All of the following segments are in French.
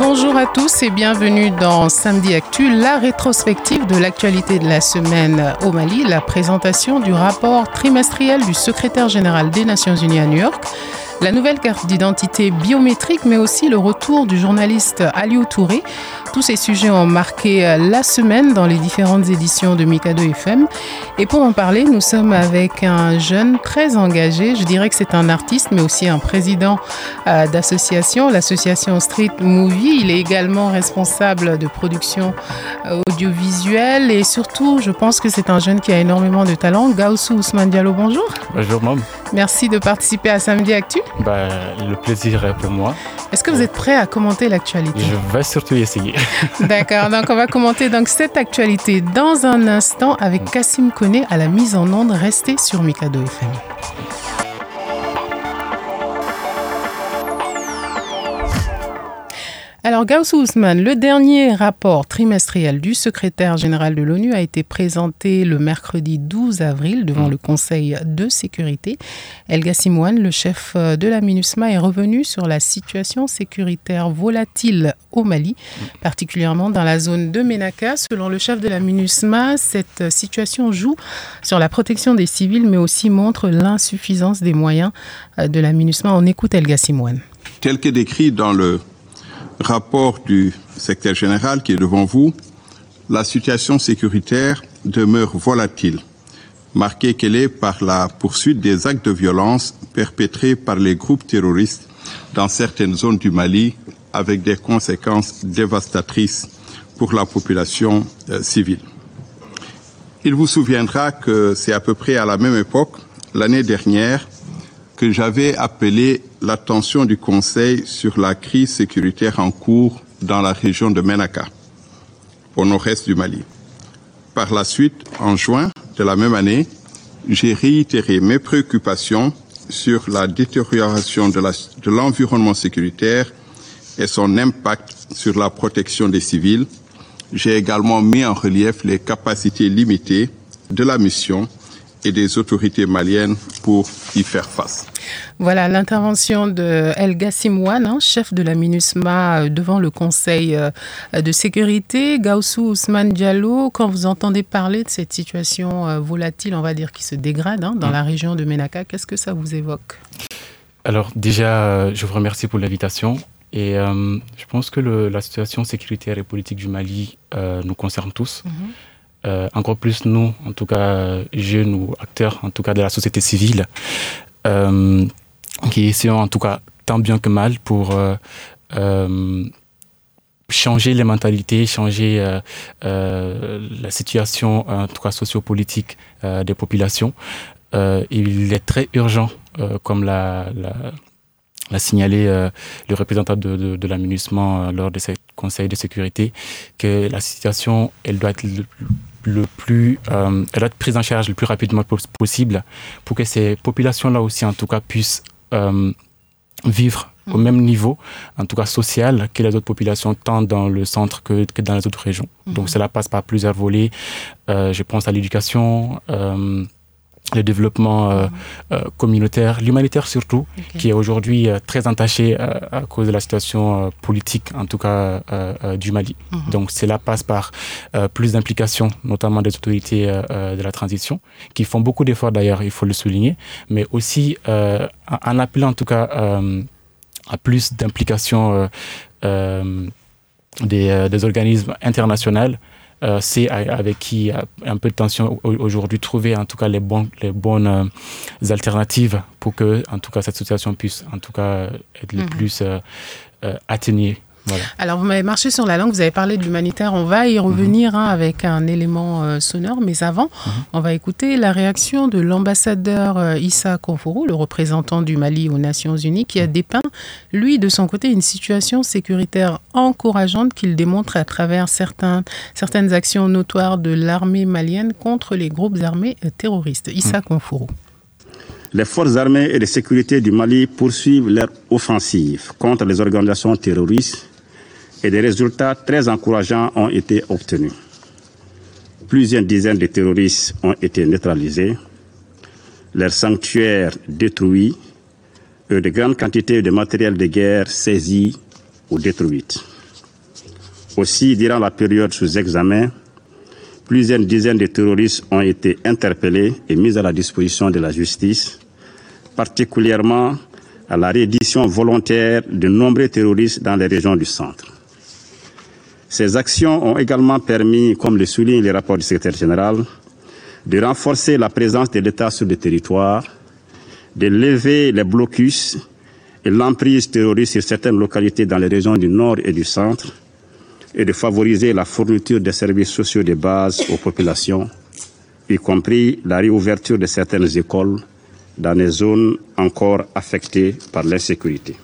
Bonjour à tous et bienvenue dans Samedi Actu, la rétrospective de l'actualité de la semaine au Mali, la présentation du rapport trimestriel du secrétaire général des Nations Unies à New York, la nouvelle carte d'identité biométrique, mais aussi le retour du journaliste Aliou Touré. Tous ces sujets ont marqué la semaine dans les différentes éditions de Mikado FM. Et pour en parler, nous sommes avec un jeune très engagé. Je dirais que c'est un artiste, mais aussi un président euh, d'association, l'association Street Movie. Il est également responsable de production euh, audiovisuelle et surtout, je pense que c'est un jeune qui a énormément de talent. Gaussou Ousmane Diallo, bonjour. Bonjour, Mom. Merci de participer à Samedi Actu. Bah, le plaisir est pour moi. Est-ce que vous êtes prêt à commenter l'actualité? Je vais surtout essayer. D'accord, donc on va commenter donc cette actualité dans un instant avec Kassim Kone à la mise en onde. Restez sur Mikado FM. Alors, Gauss Ousmane, le dernier rapport trimestriel du secrétaire général de l'ONU a été présenté le mercredi 12 avril devant le Conseil de sécurité. El Gassimouane, le chef de la MINUSMA, est revenu sur la situation sécuritaire volatile au Mali, particulièrement dans la zone de Ménaka. Selon le chef de la MINUSMA, cette situation joue sur la protection des civils, mais aussi montre l'insuffisance des moyens de la MINUSMA. On écoute El Gassimouane. Tel que décrit dans le rapport du secrétaire général qui est devant vous, la situation sécuritaire demeure volatile, marquée qu'elle est par la poursuite des actes de violence perpétrés par les groupes terroristes dans certaines zones du Mali, avec des conséquences dévastatrices pour la population euh, civile. Il vous souviendra que c'est à peu près à la même époque, l'année dernière, que j'avais appelé l'attention du Conseil sur la crise sécuritaire en cours dans la région de Menaka, au nord-est du Mali. Par la suite, en juin de la même année, j'ai réitéré mes préoccupations sur la détérioration de l'environnement sécuritaire et son impact sur la protection des civils. J'ai également mis en relief les capacités limitées de la mission et des autorités maliennes pour y faire face. Voilà l'intervention de El Gassimouane, hein, chef de la MINUSMA devant le Conseil de sécurité. Gaussou Ousmane Diallo, quand vous entendez parler de cette situation volatile, on va dire, qui se dégrade hein, dans mmh. la région de Ménaka, qu'est-ce que ça vous évoque? Alors déjà, je vous remercie pour l'invitation. Et euh, je pense que le, la situation sécuritaire et politique du Mali euh, nous concerne tous. Mmh. Euh, encore plus nous, en tout cas jeunes ou acteurs, en tout cas de la société civile, euh, qui essayons en tout cas tant bien que mal pour euh, changer les mentalités, changer la situation, en tout cas sociopolitique des populations. il est très urgent, comme la, signalé le représentant de, de, l'aménagement lors de ce conseil de sécurité, que la situation, elle doit être le, le plus, euh, elle doit être prise en charge le plus rapidement possible pour que ces populations-là aussi, en tout cas, puissent vivre au même niveau, en tout cas social, que les autres populations, tant dans le centre que, que dans les autres régions. Mm -hmm. Donc cela passe par plusieurs volets. je pense à l'éducation, le développement euh, euh, communautaire, l'humanitaire surtout, okay. qui est aujourd'hui euh, très entaché à cause de la situation politique, en tout cas du Mali. Mm -hmm. Donc cela passe par plus d'implication, notamment des autorités de la transition, qui font beaucoup d'efforts d'ailleurs, il faut le souligner, mais aussi en appelant en tout cas à plus d'implication des, des, organismes internationaux euh, c'est avec qui un peu de tension aujourd'hui trouver en tout cas les, les bonnes euh, alternatives pour que en tout cas cette situation puisse en tout cas être le mmh. plus euh, Alors, vous m'avez marché sur la langue, vous avez parlé de l'humanitaire. On va y revenir mhm. hein, avec un élément euh, sonore, mais avant, mhm. on va écouter la réaction de l'ambassadeur euh, Issa Konfourou, le représentant du Mali aux Nations Unies, qui a dépeint, lui, de son côté, une situation sécuritaire encourageante qu'il démontre à travers certains, certaines actions notoires de l'armée malienne contre les groupes armés euh, terroristes. Issa Konfourou. Les forces armées et de sécurité du Mali poursuivent leur offensive contre les organisations terroristes et des résultats très encourageants ont été obtenus. Plusieurs dizaines de terroristes ont été neutralisés, leurs sanctuaires détruits et de grandes quantités de matériel de guerre saisis ou détruits. Aussi, durant la période sous examen, plusieurs dizaines de terroristes ont été interpellés et mis à la disposition de la justice, particulièrement à la réédition volontaire de nombreux terroristes dans les régions du centre. Ces actions ont également permis, comme le souligne le rapport du secrétaire général, de renforcer la présence de l'État sur le territoire, de lever les blocus et l'emprise terroriste sur certaines localités dans les régions du nord et du centre, et de favoriser la fourniture des services sociaux de base aux populations, y compris la réouverture de certaines écoles dans les zones encore affectées par l'insécurité.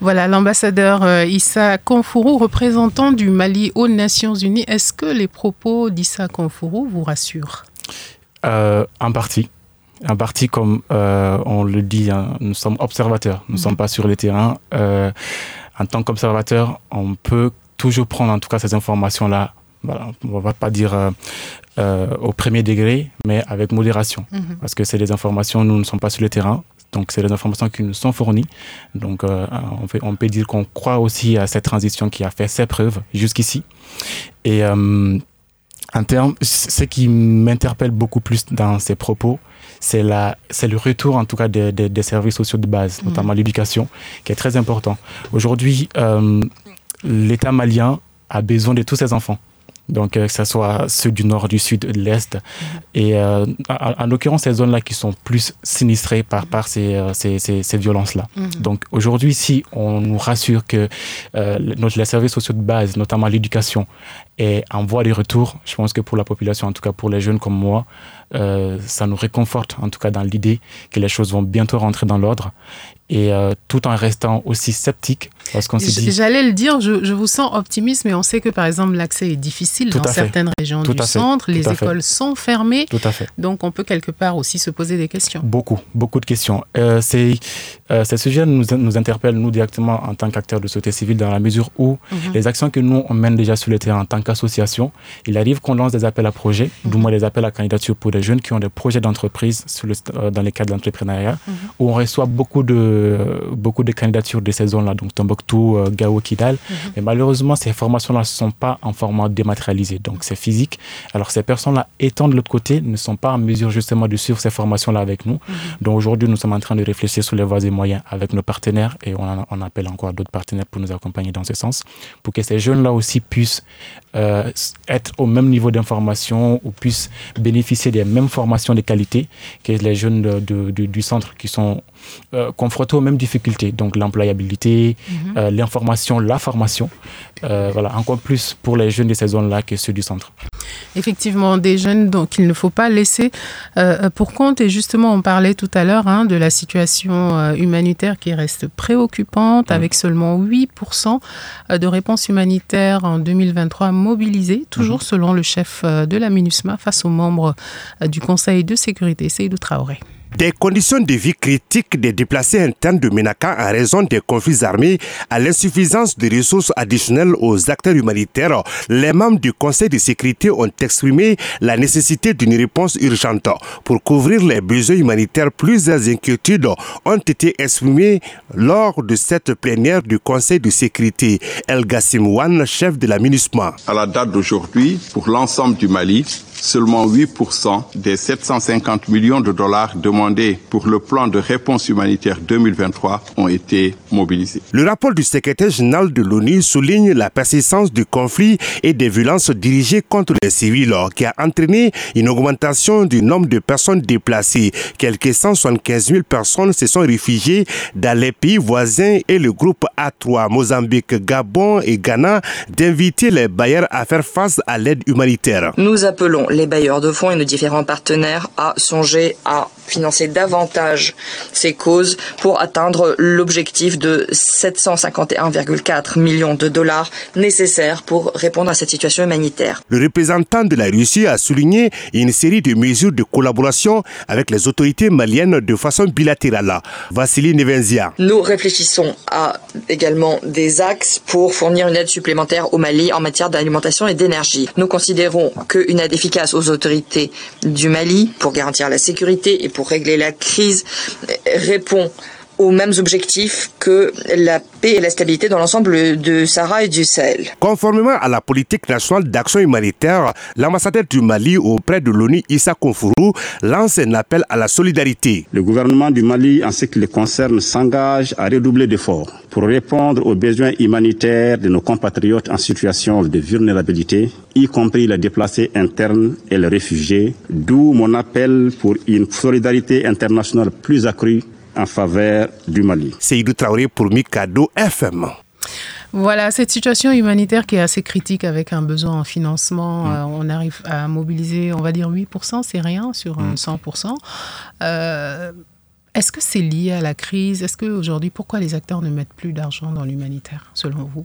Voilà, l'ambassadeur euh, Issa Konfourou, représentant du Mali aux Nations Unies. Est-ce que les propos d'Issa Konfourou vous rassurent? Euh, En partie. En partie, comme euh, on le dit, hein, nous sommes observateurs, nous ne sommes pas sur le terrain. en tant qu'observateur, on peut toujours prendre en tout cas ces informations-là on ne va pas dire au premier degré, mais avec modération. Mhm. Parce que c'est des informations, nous ne sommes pas sur le terrain. Donc, c'est les informations qui nous sont fournies. Donc, euh, on, peut dire qu'on croit aussi à cette transition qui a fait ses preuves jusqu'ici. Et euh, en termes, ce qui m'interpelle beaucoup plus dans ces propos, c'est le retour en tout cas des, des, services sociaux de base, mmh. notamment l'éducation, qui est très important. Aujourd'hui, euh, l'État malien a besoin de tous ses enfants donc euh, que ce soit ceux du nord, du sud, de l'est. Et euh, en, l'occurrence, ces zones-là qui sont plus sinistrées par, par ces, euh, ces, ces, violences-là. Mhm. Donc aujourd'hui, si on nous rassure que notre, les services sociaux de base, notamment l'éducation, est en voie de retour, je pense que pour la population, en tout cas pour les jeunes comme moi, ça nous réconforte en tout cas dans l'idée que les choses vont bientôt rentrer dans l'ordre et tout en restant aussi sceptique J'allais le dire, je, vous sens optimiste, mais on sait que par exemple l'accès est difficile dans certaines régions du centre, les écoles sont fermées. Tout à fait. Donc on peut quelque part aussi se poser des questions. Beaucoup, beaucoup de questions. Euh, euh, ces sujets nous, nous interpellent, nous, directement en tant qu'acteurs de société civile, dans la mesure où mhm. les actions que nous, on mène déjà sur le terrain en tant qu'association, il arrive qu'on lance des appels à projets, mm du moins des appels à candidature pour des jeunes qui ont des projets d'entreprise euh, dans les cadres de l'entrepreneuriat, mhm. où on reçoit beaucoup de, beaucoup de candidatures de ces zones-là, donc Tombouctou, euh, Gao, Kidal. Mhm. Mais malheureusement, ces formations-là ne sont pas en format dématérialisé. Donc, c'est physique. Alors, ces personnes-là, étant de l'autre côté, ne sont pas en mesure justement de suivre ces formations-là avec nous. Mhm. Donc, aujourd'hui, nous sommes en train de réfléchir sur les voies et moyens avec nos partenaires et on, on appelle encore d'autres partenaires pour nous accompagner dans ce sens, pour que ces jeunes-là aussi puissent euh, être au même niveau d'information ou puissent bénéficier des mêmes formations de qualité que les jeunes de, du centre qui sont euh, confrontés aux mêmes difficultés. Donc, l'employabilité, mhm. euh, l'information, la formation. Euh, voilà, encore plus pour les jeunes de ces zones-là que ceux du centre. Effectivement, des jeunes donc il ne faut pas laisser pour compte. Et justement, on parlait tout à l'heure hein, de la situation humanitaire qui reste préoccupante, mm. avec seulement 8% de réponses humanitaires en 2023 mobilisées, toujours mm-hmm. selon le chef de la MINUSMA face aux membres du Conseil de sécurité, Seydou Traoré. Des conditions de vie critiques des déplacés internes de Ménaka en raison des conflits armés à l'insuffisance de ressources additionnelles aux acteurs humanitaires, les membres du Conseil de sécurité ont exprimé la nécessité d'une réponse urgente. Pour couvrir les besoins humanitaires, plusieurs inquiétudes ont été exprimées lors de cette plénière du Conseil de sécurité. El Gassim Wan, chef de la. À la date d'aujourd'hui, pour l'ensemble du Mali, seulement 8% des 750 millions de dollars demandés pour le plan de réponse humanitaire 2023 ont été mobilisés. Le rapport du secrétaire général de l'ONU souligne la persistance du conflit et des violences dirigées contre les civils qui a entraîné une augmentation du nombre de personnes déplacées. Quelques 175 000 personnes se sont réfugiées dans les pays voisins et le groupe A3, Mozambique, Gabon et Ghana, d'inviter les bailleurs à faire face à l'aide humanitaire. Nous appelons les bailleurs de fonds et nos différents partenaires à songer à financer davantage ces causes pour atteindre l'objectif de 751,4 millions de dollars nécessaires pour répondre à cette situation humanitaire. Le représentant de la Russie a souligné une série de mesures de collaboration avec les autorités maliennes de façon bilatérale. Vassili Nevenzia. Nous réfléchissons à également des axes pour fournir une aide supplémentaire au Mali en matière d'alimentation et d'énergie. Nous considérons qu'une aide efficace aux autorités du Mali pour garantir la sécurité et pour régler la crise répond aux mêmes objectifs que la paix et la stabilité dans l'ensemble de Sahara et du Sahel. Conformément à la politique nationale d'action humanitaire, l'ambassadeur du Mali auprès de l'ONU, Issa Konfourou, lance un appel à la solidarité. Le gouvernement du Mali, en ce qui le concerne, s'engage à redoubler d'efforts pour répondre aux besoins humanitaires de nos compatriotes en situation de vulnérabilité, y compris les déplacés internes et les réfugiés, d'où mon appel pour une solidarité internationale plus accrue en faveur du Mali. Seydou Traoré pour Mikado FM. Voilà, cette situation humanitaire qui est assez critique avec un besoin en financement, Mm. euh, on arrive à mobiliser, on va dire 8%, c'est rien sur euh, 100%. Euh, Est-ce que c'est lié à la crise? Est-ce qu'aujourd'hui, pourquoi les acteurs ne mettent plus d'argent dans l'humanitaire, selon vous?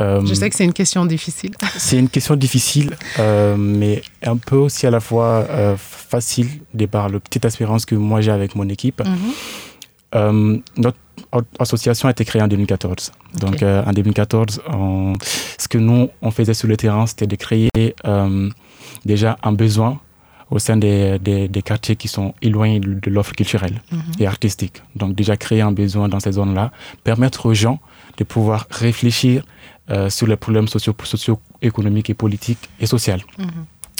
Euh, Je sais que c'est une question difficile. C'est une question difficile, euh, mais un peu aussi à la fois euh, facile, de par le petite espérance que moi j'ai avec mon équipe. Mhm. Euh, notre association a été créée en 2014. Donc en 2014, on- ce que nous, on faisait sur le terrain, c'était de créer déjà un besoin au sein des, des, des quartiers qui sont éloignés de, l'offre culturelle Mhm. et artistique. Donc déjà créer un besoin dans ces zones-là, permettre aux gens de pouvoir réfléchir euh, sur les problèmes socio- socio-économiques et politiques et sociaux. Mhm.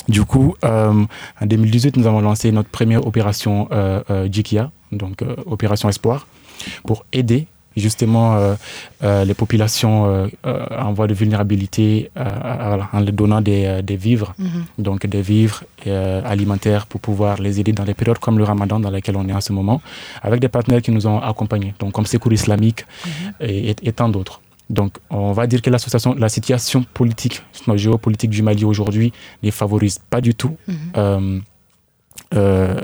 Du coup, euh, en 2018, nous avons lancé notre première opération euh, JIKIA, donc opération Espoir, pour aider justement euh, euh, les populations euh, en voie de vulnérabilité voilà, en leur donnant des, des vivres, Mhm. donc des vivres alimentaires pour pouvoir les aider dans les périodes comme le ramadan dans laquelle on est en ce moment, avec des partenaires qui nous ont accompagnés, donc comme Secours islamique et, et- et tant d'autres. Donc, on va dire que l'association, la situation politique, géopolitique du Mali aujourd'hui ne favorise pas du tout Mhm. euh, euh,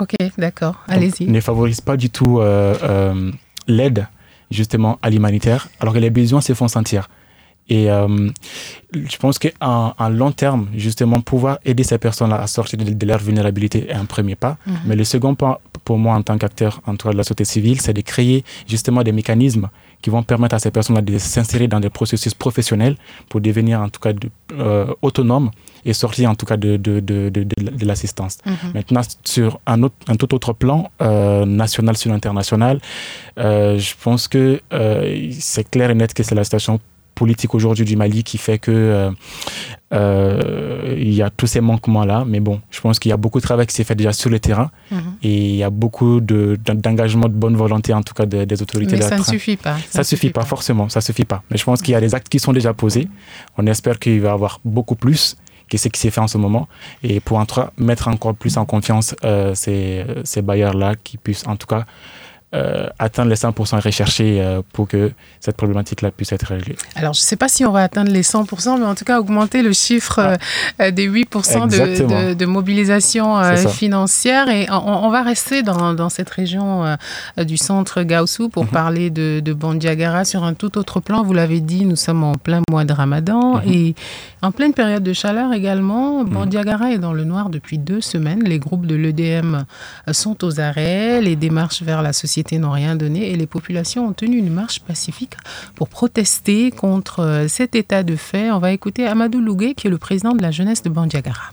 Ok, d'accord, allez-y. ne favorise pas du tout euh, euh, l'aide justement à l'humanitaire, alors que les besoins se font sentir. Et euh, je pense qu'en en long terme, justement, pouvoir aider ces personnes à sortir de, de leur vulnérabilité est un premier pas. Mhm. Mais le second pas, pour moi, en tant qu'acteur en de la société civile, c'est de créer justement des mécanismes qui vont permettre à ces personnes de s'insérer dans des processus professionnels pour devenir en tout cas euh, autonomes et sortir en tout cas de, de, de, de, l'assistance. Mhm. Maintenant, sur un, autre, un tout autre plan, euh, national sur international, euh, je pense que c'est clair et net que c'est la situation politique aujourd'hui du Mali qui fait que euh, euh, il y a tous ces manquements-là. Mais bon, je pense qu'il y a beaucoup de travail qui s'est fait déjà sur le terrain Mhm. et il y a beaucoup de- d'engagement, de bonne volonté en tout cas des, des autorités. Mais de ça ne suffit pas. Ça suffit pas, forcément, ça suffit pas. Mais je pense qu'il y a des actes qui sont déjà posés. On espère qu'il va y avoir beaucoup plus que ce qui s'est fait en ce moment. Et pour en mettre encore plus en confiance euh, ces, ces bailleurs-là qui puissent en tout cas euh, atteindre les 100% recherchés euh, pour que cette problématique-là puisse être réglée. Alors, je ne sais pas si on va atteindre les 100%, mais en tout cas, augmenter le chiffre euh, euh, des 8% de, de- de mobilisation euh, financière. Et on, on va rester dans, dans cette région du centre Gaussou pour Mhm. parler de, de Bandiagara sur un tout autre plan. Vous l'avez dit, nous sommes en plein mois de Ramadan Mhm. et en pleine période de chaleur également. Bandiagara est dans le noir depuis deux semaines. Les groupes de l'EDM sont aux arrêts. Les démarches vers la société n'ont rien donné et les populations ont tenu une marche pacifique pour protester contre euh, cet état de fait. On va écouter Amadou Lougué, qui est le président de la jeunesse de Bandiagara.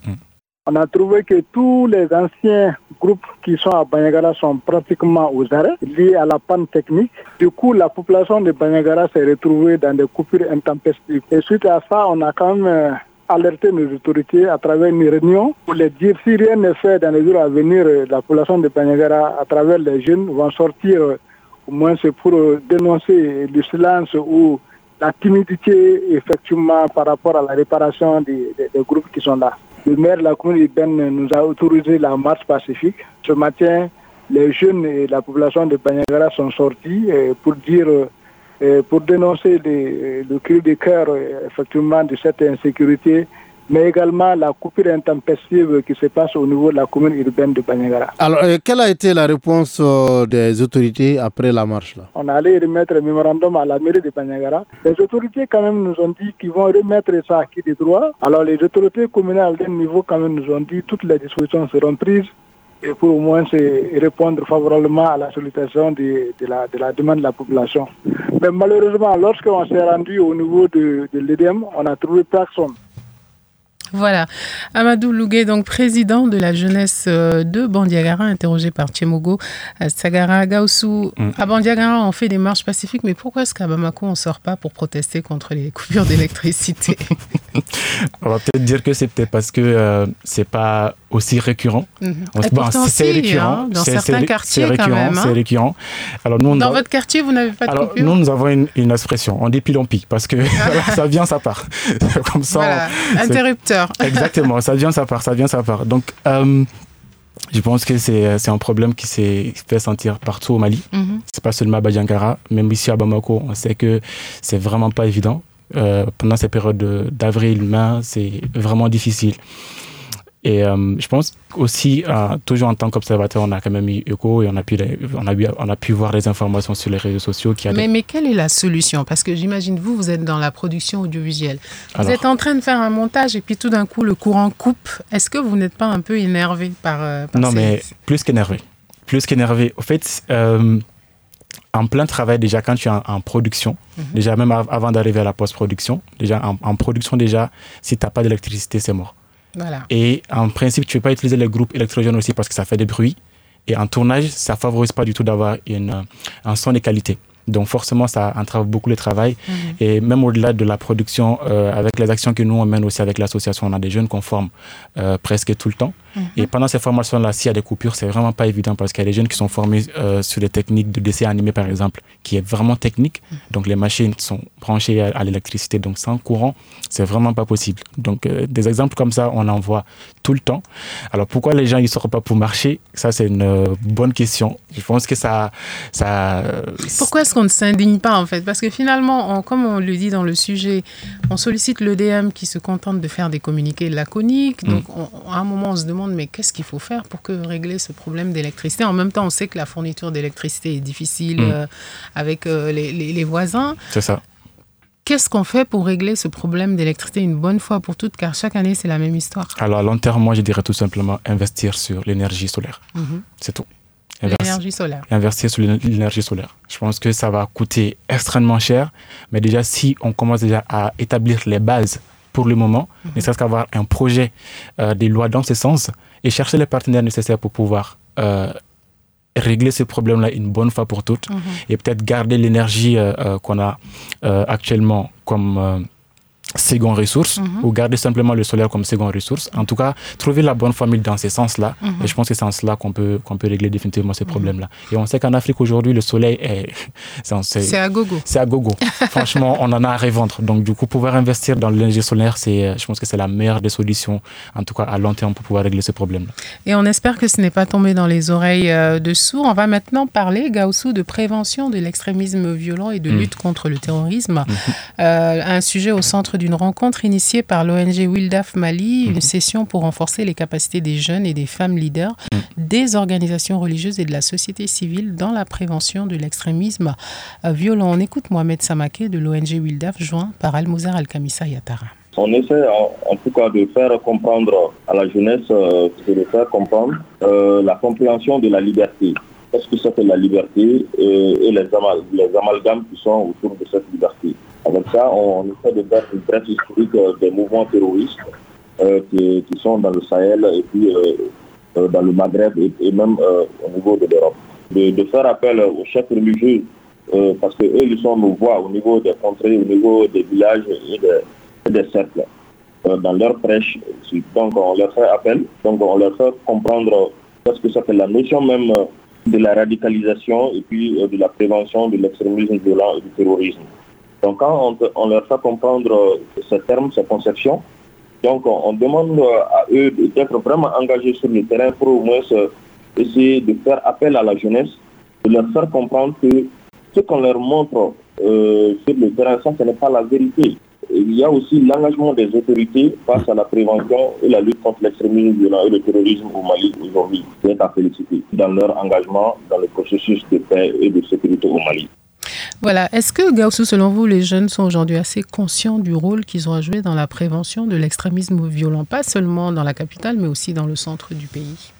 On a trouvé que tous les anciens groupes qui sont à Banyagara sont pratiquement aux arrêts liés à la panne technique. Du coup, la population de Banyagara s'est retrouvée dans des coupures intempestives. Et suite à ça, on a quand même euh, alerté nos autorités à travers une réunion pour les dire si rien n'est fait dans les jours à venir, la population de Banyagara, à travers les jeunes, vont sortir au moins c'est pour dénoncer le silence ou la timidité effectivement par rapport à la réparation des, groupes qui sont là. Le maire de la commune urbaine nous a autorisé la marche pacifique. Ce matin, les jeunes et la population de Banyagara sont sortis pour dire pour dénoncer le cri de cœur effectivement de cette insécurité, mais également la coupure intempestive qui se passe au niveau de la commune urbaine de Banyagara. Alors, quelle a été la réponse des autorités après la marche là? On allait remettre un mémorandum à la mairie de Banyagara. Les autorités quand même nous ont dit qu'ils vont remettre ça à qui des droits. Alors les autorités communales d'un niveau quand même nous ont dit toutes les dispositions seront prises et pour au moins répondre favorablement à la sollicitation de, de, la, de la demande de la population. Mais malheureusement, lorsqu'on s'est rendu au niveau de, de l'EDM, on a trouvé personne. Voilà. Amadou Lougué, donc président de la jeunesse de Bandiagara, interrogé par Tchemogo Sagara Gaoussou. À Bandiagara, on fait des marches pacifiques, mais pourquoi est-ce qu'à Bamako, on ne sort pas pour protester contre les coupures d'électricité? On va peut-être dire que c'est peut-être parce que euh, c'est pas aussi récurrent. Mm -hmm. bon, c'est récurrent. Hein, dans certains quartiers, récurrent, quand même. Hein. C'est récurrent. Alors, nous, dans votre quartier, vous n'avez pas de alors, coupure Nous, nous avons une, une expression. On dit pique parce que ça vient, ça part. Comme ça. Voilà. Interrupteur. Exactement. Ça vient, ça part. Ça vient, ça part. Donc, euh, je pense que c'est un problème qui s'est fait sentir partout au Mali. Mm -hmm. C'est pas seulement à Badjankara. Même ici à Bamako, on sait que c'est vraiment pas évident. Euh, pendant ces périodes d'avril, mai, c'est vraiment difficile. Et euh, je pense aussi, euh, toujours en tant qu'observateur, on a quand même eu écho et on a, pu, on, a, on a pu voir les informations sur les réseaux sociaux. Qui mais, des... mais quelle est la solution? Parce que j'imagine, vous, vous êtes dans la production audiovisuelle. Vous Alors, êtes en train de faire un montage et puis tout d'un coup, le courant coupe. Est-ce que vous n'êtes pas un peu énervé par, par Non, ces... mais plus qu'énervé. Plus qu'énervé. Au fait, euh, en plein travail, déjà quand tu es en, en production, mm -hmm. déjà même avant d'arriver à la post-production, déjà en, en, production, déjà, si tu n'as pas d'électricité, c'est mort. Voilà. Et en principe, tu ne peux pas utiliser les groupes électrogènes aussi parce que ça fait des bruits. Et en tournage, ça ne favorise pas du tout d'avoir un son de qualité. Donc forcément, ça entrave beaucoup le travail. -hmm. Et même au-delà de la production, euh, avec les actions que nous, on mène aussi avec l'association, on a des jeunes qu'on forme euh, presque tout le temps. Mm -hmm. Et pendant ces formations-là, s'il y a des coupures, c'est vraiment pas évident parce qu'il y a des jeunes qui sont formés euh, sur des techniques de dessin animé, par exemple, qui est vraiment technique. Mm -hmm. Donc les machines sont branchées à, à l'électricité. Donc sans courant, c'est vraiment pas possible. Donc des exemples comme ça, on en voit tout le temps. Alors pourquoi les gens ne sortent pas pour marcher? Ça, c'est une bonne question. Je pense que ça... ça pourquoi est-ce qu'on ne s'indigne pas en fait? Parce que finalement, on, comme on le dit dans le sujet, on sollicite l'EDM qui se contente de faire des communiqués laconiques. Donc mm. on, à un moment, on se demande mais qu'est-ce qu'il faut faire pour que régler ce problème d'électricité? En même temps, on sait que la fourniture d'électricité est difficile mm. euh, avec euh, les, les, les, voisins. C'est ça. Qu'est-ce qu'on fait pour régler ce problème d'électricité une bonne fois pour toutes? Car chaque année, c'est la même histoire. Alors à long terme, moi, je dirais tout simplement investir sur l'énergie solaire. Mm -hmm. C'est tout. L'énergie solaire. Investir sur l'énergie solaire. Je pense que ça va coûter extrêmement cher, mais déjà si on commence déjà à établir les bases pour le moment, mm -hmm. ne serait-ce qu'avoir un projet, euh, des lois dans ce sens, et chercher les partenaires nécessaires pour pouvoir euh, régler ce problème-là une bonne fois pour toutes, mm -hmm. et peut-être garder l'énergie euh, qu'on a actuellement comme seconde ressource mm -hmm. ou garder simplement le solaire comme seconde ressource. En tout cas, trouver la bonne formule dans ces sens-là. Mm -hmm. Et je pense que c'est en cela qu'on peut, qu'on peut régler définitivement ces mm -hmm. problèmes-là. Et on sait qu'en Afrique aujourd'hui, le soleil est... C'est à gogo. C'est à gogo. Franchement, on en a à revendre. Donc du coup, pouvoir investir dans l'énergie solaire, c'est, je pense que c'est la meilleure des solutions, en tout cas à long terme, pour pouvoir régler ces problèmes-là. Et on espère que ce n'est pas tombé dans les oreilles de sourds. On va maintenant parler, Gaussou, de prévention de l'extrémisme violent et de lutte contre le terrorisme. Euh, un sujet au centre d'une rencontre initiée par l'ONG Wildaf Mali, mmh. une session pour renforcer les capacités des jeunes et des femmes leaders, mmh. des organisations religieuses et de la société civile dans la prévention de l'extrémisme violent. On écoute Mohamed Samaké de l'ONG Wildaf, joint par Almouzer Al-Kamissa Yatara. On essaie en, en, tout cas de faire comprendre à la jeunesse, euh, de le faire comprendre euh, la compréhension de la liberté. Qu'est-ce que c'est que la liberté et, et les, amal les amalgames qui sont autour de cette liberté? Avec ça, on essaie de faire une brève historique des mouvements terroristes euh, qui, sont dans le Sahel et puis euh, dans le Maghreb et, même euh, au niveau de l'Europe. De, faire appel aux chefs religieux parce qu'eux, ils sont nos voix au niveau des contrées, au niveau des villages et des, et des cercles. dans leur prêche. Donc on leur fait appel, donc on leur fait comprendre ce que ça fait la notion même de la radicalisation et puis de la prévention de l'extrémisme violent et du terrorisme. Donc quand on, leur fait comprendre ce terme, cette conception, donc on, demande à eux d'être vraiment engagés sur le terrain pour au moins essayer de faire appel à la jeunesse, de leur faire comprendre que ce qu'on leur montre euh, sur le terrain, ça, ce n'est pas la vérité. Il y a aussi l'engagement des autorités face à la prévention et la lutte contre l'extrémisme violent et le terrorisme au Mali aujourd'hui, qui est à féliciter dans leur engagement dans le processus de paix et de sécurité au Mali. Voilà. Est-ce que, Gaussou, selon vous, les jeunes sont aujourd'hui assez conscients du rôle qu'ils ont à jouer dans la prévention de l'extrémisme violent, pas seulement dans la capitale, mais aussi dans le centre du pays?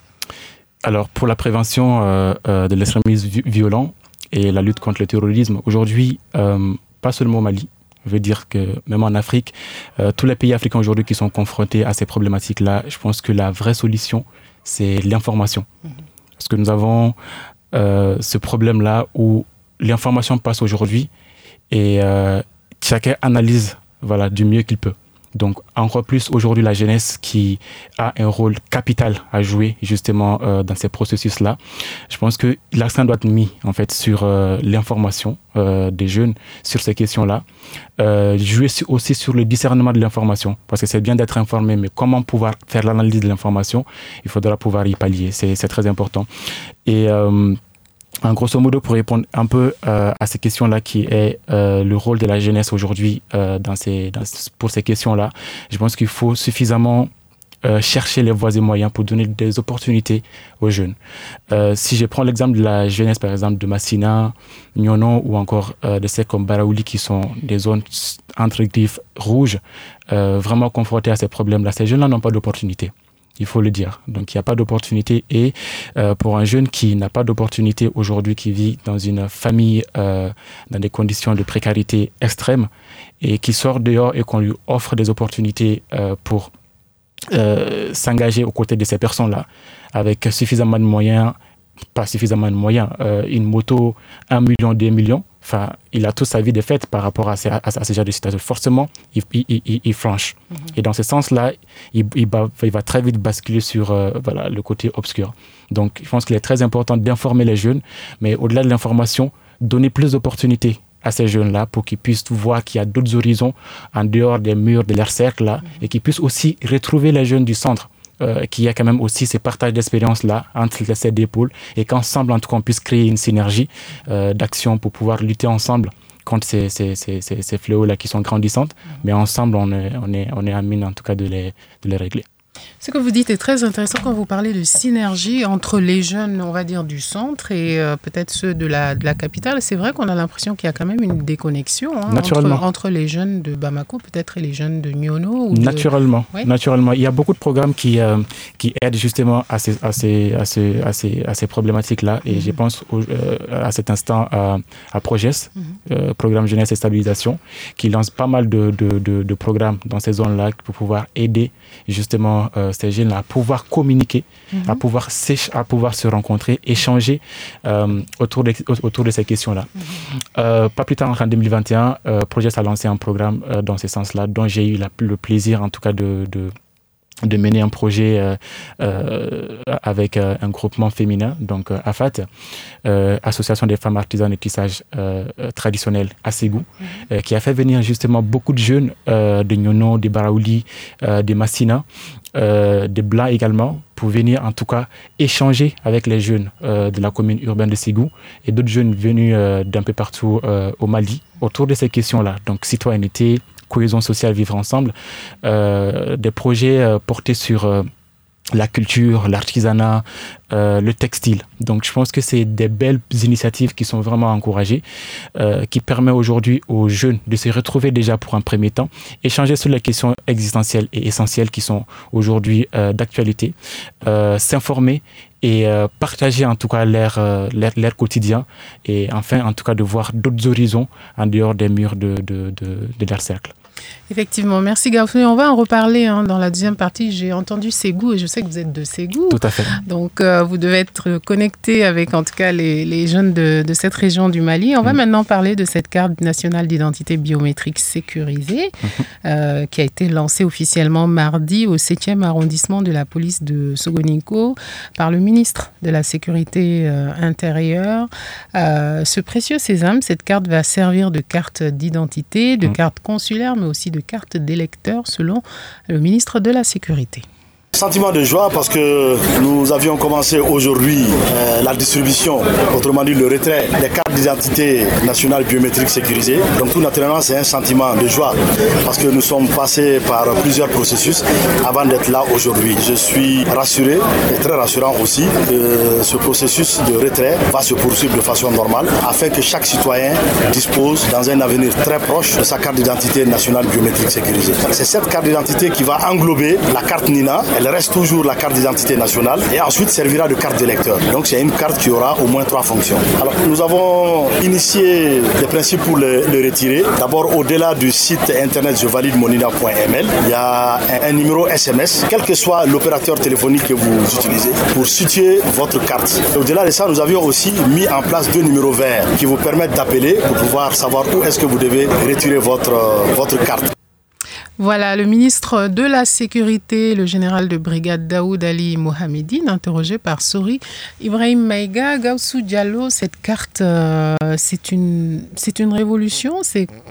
Alors, pour la prévention euh, euh, de l'extrémisme violent et la lutte contre le terrorisme, aujourd'hui, euh, pas seulement au Mali, je veux dire que même en Afrique, tous les pays africains aujourd'hui qui sont confrontés à ces problématiques-là, je pense que la vraie solution, c'est l'information. Mhm. Parce que nous avons ce problème-là où l'information passe aujourd'hui et euh, chacun analyse voilà, du mieux qu'il peut. Donc encore plus aujourd'hui la jeunesse qui a un rôle capital à jouer justement euh, dans ces processus-là. Je pense que l'accent doit être mis en fait sur euh, l'information des jeunes sur ces questions-là. jouer aussi sur le discernement de l'information parce que c'est bien d'être informé, mais comment pouvoir faire l'analyse de l'information, il faudra pouvoir y pallier. C'est très important. Et en grosso modo, pour répondre un peu euh, à ces questions-là, qui est euh, le rôle de la jeunesse aujourd'hui euh, dans ces, pour ces questions-là, je pense qu'il faut suffisamment chercher les voies et moyens pour donner des opportunités aux jeunes. si je prends l'exemple de la jeunesse, par exemple, de Massina, Nyono ou encore de ces comme Baraouli, qui sont des zones entre griffes rouges, vraiment confrontées à ces problèmes-là, ces jeunes-là n'ont pas d'opportunités il faut le dire. Donc il n'y a pas d'opportunité. Et euh, pour un jeune qui n'a pas d'opportunité aujourd'hui, qui vit dans une famille euh, dans des conditions de précarité extrême et qui sort dehors et qu'on lui offre des opportunités euh, pour s'engager aux côtés de ces personnes-là, avec suffisamment de moyens, pas suffisamment de moyens, une moto, un million, deux millions, Enfin, il a toute sa vie de fête par rapport à, ces, à, ce genre de situation. Forcément, il, il, il, franche. Mhm. Et dans ce sens-là, il, va, il, va, très vite basculer sur euh, voilà, le côté obscur. Donc, je pense qu'il est très important d'informer les jeunes, mais au-delà de l'information, donner plus d'opportunités à ces jeunes-là pour qu'ils puissent voir qu'il y a d'autres horizons en dehors des murs de leur cercle mhm. et qu'ils puissent aussi retrouver les jeunes du centre euh, qu'il y a quand même aussi ces partages d'expérience-là entre ces deux pôles et qu'ensemble, en tout cas, on puisse créer une synergie euh, d'action pour pouvoir lutter ensemble contre ces, ces, ces, ces fléaux-là qui sont grandissantes. Mais ensemble, on est, on est, on est à mine, en tout cas, de les, de les régler. Ce que vous dites est très intéressant quand vous parlez de synergie entre les jeunes, on va dire, du centre et euh, peut-être ceux de la, de la capitale. C'est vrai qu'on a l'impression qu'il y a quand même une déconnexion hein, entre, entre, les jeunes de Bamako, peut-être, et les jeunes de Nyono. naturellement, naturellement. Il y a beaucoup de programmes qui, euh, qui aident justement à ces, à ces, à ces, à ces, à ces problématiques-là. Et je mhm. pense euh, à cet instant à, à Proges, mhm. Programme Jeunesse et Stabilisation, qui lance pas mal de, de, de, de programmes dans ces zones-là pour pouvoir aider justement euh, ces jeunes à pouvoir communiquer, à, mhm. pouvoir à pouvoir se rencontrer, échanger euh, autour, de, autour de ces questions-là. Mhm. Euh, pas plus tard en 2021, Projet a lancé un programme dans ce sens-là, dont j'ai eu le plaisir en tout cas de, de de mener un projet avec un groupement féminin, donc AFAT, Association des femmes artisanes et tissage traditionnel à Ségou, mhm. qui a fait venir justement beaucoup de jeunes de Nyono, de Baraouli, de Massina, euh, des Blancs également, pour venir en tout cas échanger avec les jeunes euh, de la commune urbaine de Ségou et d'autres jeunes venus euh, d'un peu partout au Mali autour de ces questions-là. Donc citoyenneté, cohésion sociale, vivre ensemble, des projets portés sur la culture, l'artisanat, euh, le textile. Donc je pense que c'est des belles initiatives qui sont vraiment encouragées, euh, qui permettent aujourd'hui aux jeunes de se retrouver déjà pour un premier temps, échanger sur les questions existentielles et essentielles qui sont aujourd'hui euh, d'actualité, s'informer et partager en tout cas leur, leur, quotidien et enfin en tout cas de voir d'autres horizons en dehors des murs de, de, de, de leur cercle. Effectivement, merci Gaufou. On va en reparler hein, dans la deuxième partie. J'ai entendu Ségou et je sais que vous êtes de Ségou. Tout à fait. Donc euh, vous devez être connecté avec en tout cas les, les jeunes de, de, cette région du Mali. On va mm. maintenant parler de cette carte nationale d'identité biométrique sécurisée mm -hmm. euh, qui a été lancée officiellement mardi au 7e arrondissement de la police de Sogoninko par le ministre de la Sécurité euh, intérieure. Ce précieux sésame, cette carte va servir de carte d'identité, de mm. carte consulaire, mais aussi de carte d'électeur selon le ministre de la Sécurité. Sentiment de joie parce que nous avions commencé aujourd'hui euh, la distribution, autrement dit le retrait des cartes d'identité nationale biométrique sécurisées. Donc tout naturellement c'est un sentiment de joie parce que nous sommes passés par plusieurs processus avant d'être là aujourd'hui. Je suis rassuré et très rassurant aussi que ce processus de retrait va se poursuivre de façon normale afin que chaque citoyen dispose dans un avenir très proche de sa carte d'identité nationale biométrique sécurisée. C'est cette carte d'identité qui va englober la carte NINA elle reste toujours la carte d'identité nationale et ensuite servira de carte d'électeur. Donc c'est une carte qui aura au moins trois fonctions. Alors nous avons initié des principes pour le, retirer. D'abord au-delà du site internet je valide monina.ml, il y a un, un, numéro SMS, quel que soit l'opérateur téléphonique que vous utilisez, pour situer votre carte. Au-delà de ça, nous avions aussi mis en place deux numéros verts qui vous permettent d'appeler pour pouvoir savoir où est-ce que vous devez retirer votre, votre carte. Voilà, le ministre de la Sécurité, le général de brigade Daoud Ali Mohamedine, interrogé par Sori Ibrahim Maïga, Gaussou Diallo, cette carte, euh, c'est une, une révolution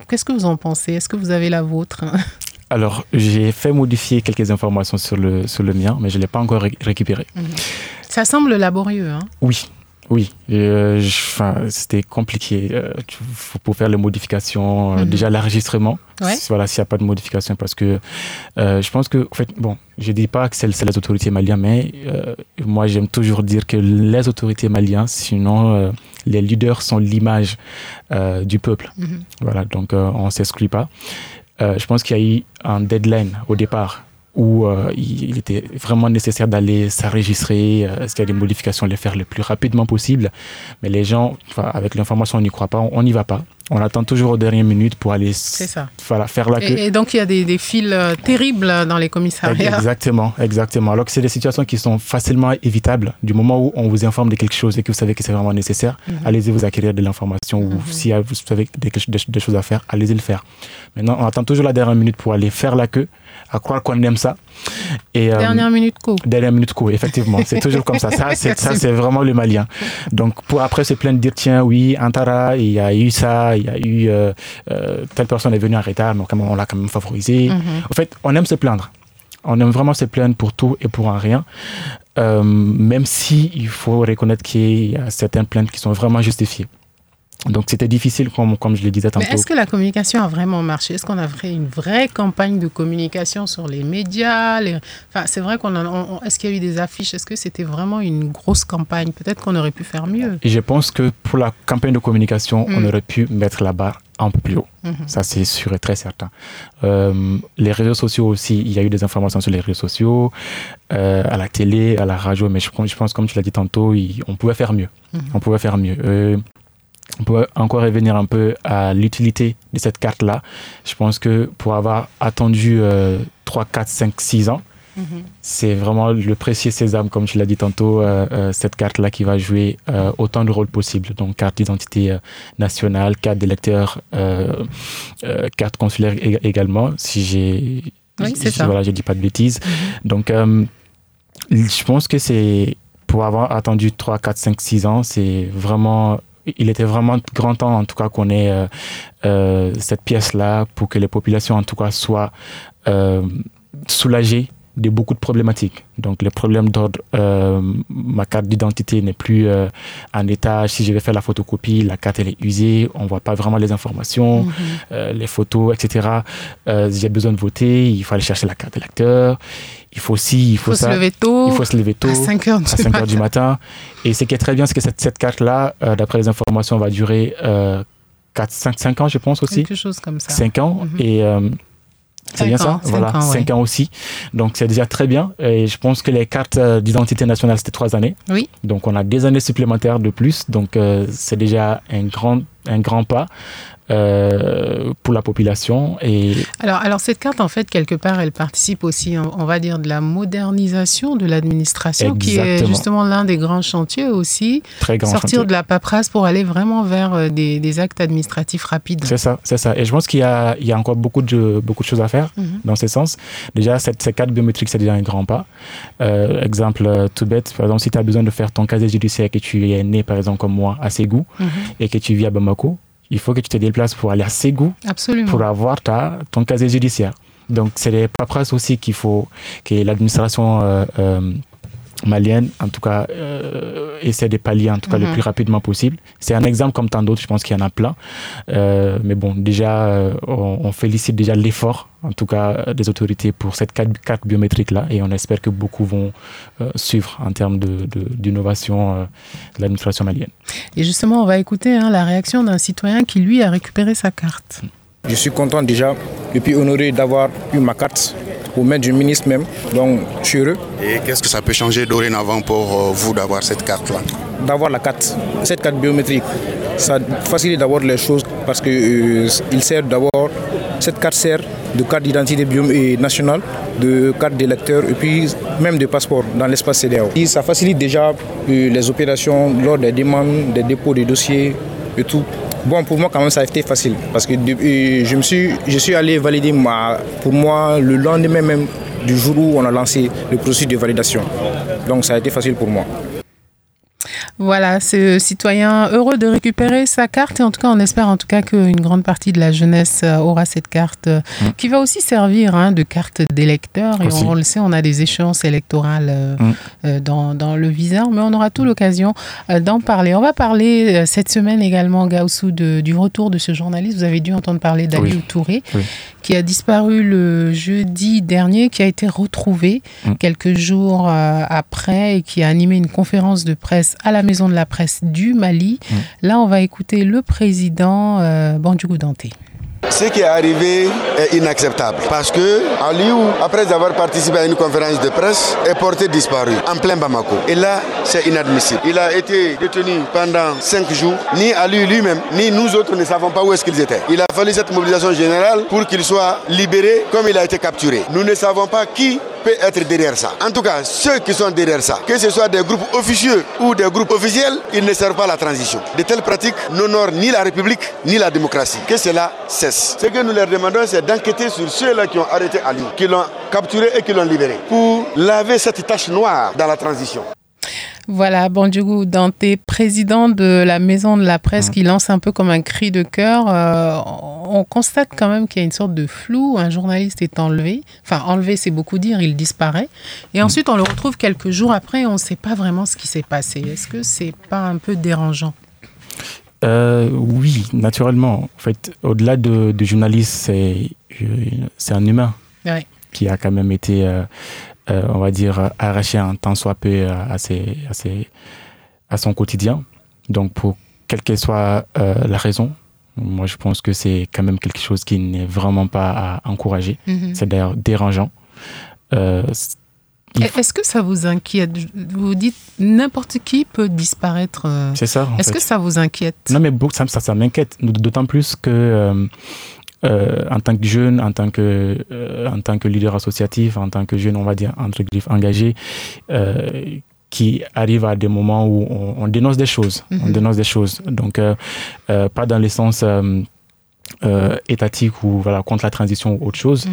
Qu'est-ce que vous en pensez? Est-ce que vous avez la vôtre? Alors, j'ai fait modifier quelques informations sur le, sur le mien, mais je ne l'ai pas encore ré récupéré. -hmm. Ça semble laborieux. Hein? Oui, oui, euh, c'était compliqué euh, pour faire les modifications. Euh, mm -hmm. Déjà l'enregistrement, ouais. voilà, s'il n'y a pas de modification, parce que euh, je pense que, en fait, bon, je dis pas que c'est les autorités maliennes, mais euh, moi j'aime toujours dire que les autorités maliennes, sinon euh, les leaders sont l'image du peuple. Mm -hmm. Voilà, donc on ne s'exclut pas. je pense qu'il y a eu un deadline au départ où euh, il était vraiment nécessaire d'aller s'enregistrer, euh, s'il y a des modifications, les faire le plus rapidement possible. Mais les gens, avec l'information, on n'y croit pas, on n'y va pas. On attend toujours aux dernières minutes pour aller voilà, faire la queue. Et, et donc, il y a des, des files euh, terribles dans les commissariats. Exactement, exactement. Alors que c'est des situations qui sont facilement évitables. Du moment où on vous informe de quelque chose et que vous savez que c'est vraiment nécessaire, mm -hmm. allez-y vous acquérir de l'information mm -hmm. ou si vous savez des, des, des choses à faire, allez-y le faire. Maintenant, on attend toujours la dernière minute pour aller faire la queue à croire qu'on aime ça. Et, dernière euh, minute co. Dernière minute co, effectivement. C'est toujours comme ça. Ça, c'est vraiment le malien. Donc, pour après se plaindre, dire tiens, oui, Antara, il y a eu ça, il y a eu euh, euh, telle personne est venue en retard, mais on l'a quand même favorisé. Mm -hmm. En fait, on aime se plaindre. On aime vraiment se plaindre pour tout et pour un rien. Euh, même si il faut reconnaître qu'il y a certaines plaintes qui sont vraiment justifiées. Donc c'était difficile, comme, comme je le disais tantôt. Mais est-ce que la communication a vraiment marché? Est-ce qu'on a fait une vraie campagne de communication sur les médias les... Enfin, c'est vrai qu'on a... On... Est-ce qu'il y a eu des affiches? Est-ce que c'était vraiment une grosse campagne? Peut-être qu'on aurait pu faire mieux. Et je pense que pour la campagne de communication, mm. on aurait pu mettre la barre un peu plus haut. Mm -hmm. Ça, c'est sûr et très certain. Euh, les réseaux sociaux aussi, il y a eu des informations sur les réseaux sociaux, euh, à la télé, à la radio, mais je, je pense, comme tu l'as dit tantôt, il, on pouvait faire mieux. Mm -hmm. On pouvait faire mieux. Euh, on peut encore revenir un peu à l'utilité de cette carte-là. Je pense que pour avoir attendu euh, 3, 4, 5, 6 ans, mm -hmm. c'est vraiment le précieux sésame, comme tu l'as dit tantôt, euh, euh, cette carte-là qui va jouer autant de rôles possibles. Donc, carte d'identité nationale, carte d'électeur, carte consulaire également, si j'ai oui, si, voilà, je dis pas de bêtises. Mm -hmm. Donc, je pense que c'est pour avoir attendu 3, 4, 5, 6 ans, c'est vraiment il était vraiment grand temps, en tout cas, qu'on ait euh, euh, cette pièce-là pour que les populations, en tout cas, soient euh, soulagées de beaucoup de problématiques. Donc, les problèmes d'ordre, ma carte d'identité n'est plus en état. Si je vais faire la photocopie, la carte, elle est usée. On ne voit pas vraiment les informations, mm -hmm. les photos, etc. J'ai besoin de voter. Il faut aller chercher la carte d'électeur il faut aussi il faut, faut ça, se lever tôt il faut se lever tôt à 5 heures du, à 5 matin. heures du matin et ce qui est très bien c'est que cette, cette carte là euh, d'après les informations va durer euh, 4 5 5 ans je pense aussi quelque chose comme ça 5 ans Mhm. et euh, c'est bien ça voilà cinq ans, 5 ouais. ans aussi. Donc c'est déjà très bien. Et je pense que les cartes euh, d'identité nationale c'était 3 années. Oui. Donc on a des années supplémentaires de plus. Donc euh, c'est déjà un grand un grand pas euh, pour la population. Et... Alors, alors, cette carte, en fait, quelque part, elle participe aussi, on va dire, de la modernisation de l'administration, qui est justement l'un des grands chantiers aussi. Très grand Sortir de la paperasse pour aller vraiment vers euh, des, des actes administratifs rapides. C'est ça, c'est ça. Et je pense qu'il y y a encore beaucoup de, beaucoup de choses à faire Mhm. dans ce sens. Déjà, cette, cette carte biométrique, c'est déjà un grand pas. Euh, exemple tout bête, par exemple, si tu as besoin de faire ton casier judiciaire et que tu es né, par exemple, comme moi, à Ségou, Mhm. et que tu vis à Bamako, il faut que tu te déplaces pour aller à Ségou Absolument. pour avoir ta, ton casier judiciaire. Donc, c'est les paperasses aussi qu'il faut que l'administration euh, euh, malienne, en tout cas, euh, essaie de pallier en tout cas le Mhm. plus rapidement possible. C'est un exemple comme tant d'autres, je pense qu'il y en a plein. Euh, mais bon, déjà, euh, on, on félicite déjà l'effort, en tout cas, des autorités pour cette carte, carte biométrique-là et on espère que beaucoup vont euh, suivre en termes de- de- d'innovation euh, de l'administration malienne. Et justement, on va écouter hein, la réaction d'un citoyen qui, lui, a récupéré sa carte. Je suis content déjà et puis honoré d'avoir eu ma carte au maître du ministre même. Donc, je suis heureux. Et qu'est-ce que ça peut changer dorénavant pour euh, vous d'avoir cette carte-là? D'avoir la carte, cette carte biométrique, ça facilite d'abord les choses parce que euh, il sert d'abord, cette carte sert de carte d'identité et nationale, de carte d'électeur et puis même de passeport dans l'espace CDAO. Et ça facilite déjà euh, les opérations lors des demandes, des dépôts de dossiers tout. Bon, pour moi, quand même, ça a été facile parce que euh, je, me suis, je suis allé valider ma, pour moi le lendemain même du jour où on a lancé le processus de validation. Donc, ça a été facile pour moi. Voilà, ce citoyen heureux de récupérer sa carte et en tout cas, on espère en tout cas qu'une grande partie de la jeunesse euh, aura cette carte euh, Mm. qui va aussi servir hein, de carte d'électeur. Et on, on le sait, on a des échéances électorales euh, Mm. euh, dans, dans le viseur, mais on aura tout l'occasion euh, d'en parler. On va parler euh, cette semaine également, Gaussou, de- du retour de ce journaliste. Vous avez dû entendre parler d'Aliou Oui. Touré, Oui. Qui a disparu le jeudi dernier, qui a été retrouvé Mm. quelques jours euh, après et qui a animé une conférence de presse à la Maison de la Presse du Mali. Mm. Là, on va écouter le président euh, Bandjougou Danté. Ce qui est arrivé est inacceptable parce que Aliou, après avoir participé à une conférence de presse, est porté disparu en plein Bamako. Et là, c'est inadmissible. Il a été détenu pendant cinq jours. Ni Aliou lui-même, ni nous autres ne savons pas où est-ce qu'ils étaient. Il a fallu cette mobilisation générale pour qu'il soit libéré comme il a été capturé. Nous ne savons pas qui peut être derrière ça. En tout cas, ceux qui sont derrière ça, que ce soit des groupes officieux ou des groupes officiels, ils ne servent pas la transition. De telles pratiques n'honorent ni la République ni la démocratie. Que cela cesse. Ce que nous leur demandons, c'est d'enquêter sur ceux-là qui ont arrêté Ali, qui l'ont capturé et qui l'ont libéré, pour laver cette tache noire dans la transition. Voilà, Bandjougou Danté, président de la Maison de la Presse, qui lance un peu comme un cri de cœur. Euh, on constate quand même qu'il y a une sorte de flou. Un journaliste est enlevé. Enfin, enlevé, c'est beaucoup dire, il disparaît. Et ensuite, on le retrouve quelques jours après et on ne sait pas vraiment ce qui s'est passé. Est-ce que c'est pas un peu dérangeant? Euh, oui, naturellement. En fait, au-delà de, de journaliste, c'est c'est un humain Ouais. qui a quand même été, euh, euh, on va dire, arraché un tant soit peu à, ses- à ses- à son quotidien. Donc, pour quelle que soit la raison, moi, je pense que c'est quand même quelque chose qui n'est vraiment pas à encourager. Mhm. C'est d'ailleurs dérangeant. Euh, Est-ce que ça vous inquiète? Vous vous dites n'importe qui peut disparaître. euh, C'est ça, Est-ce que ça vous inquiète? Non, mais ça, ça, ça m'inquiète. D'autant plus que, euh, euh, en tant que jeune, en tant que, euh, en tant que leader associatif, en tant que jeune, on va dire, entre griffes, engagé, qui arrive à des moments où on, on dénonce des choses. On Mhm. dénonce des choses. Donc, pas dans le sens. Euh, étatique ou voilà, contre la transition ou autre chose.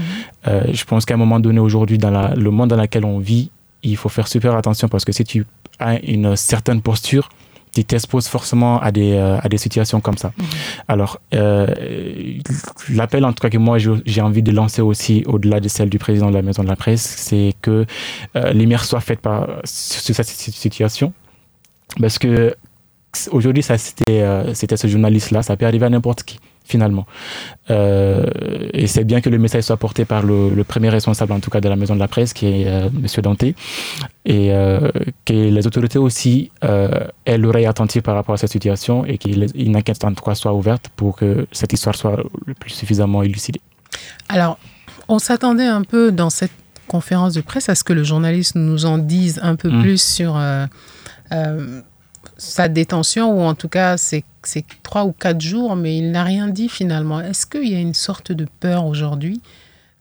Euh, je pense qu'à un moment donné, aujourd'hui, dans la- le monde dans lequel on vit, il faut faire super attention parce que si tu as une certaine posture, tu t'exposes forcément à des, euh, à des situations comme ça. Alors, euh, l'appel en tout cas que moi j'ai envie de lancer aussi au-delà de celle du président de la Maison de la Presse, c'est que les lumière soit faite par, sur cette situation. Parce que aujourd'hui, ça c'était c'était ce journaliste-là, ça peut arriver à n'importe qui finalement. Euh, et c'est bien que le message soit porté par le, le premier responsable, en tout cas de la maison de la presse, qui est euh, Monsieur Danté, et euh, que les autorités aussi aient l'oreille attentive par rapport à cette situation et qu'une enquête en tout cas soit ouverte pour que cette histoire soit le plus suffisamment élucidée. Alors, on s'attendait un peu dans cette conférence de presse à ce que le journaliste nous en dise un peu Mm. plus sur sa détention, ou en tout cas c'est trois ou quatre jours, mais il n'a rien dit finalement. Est-ce qu'il y a une sorte de peur aujourd'hui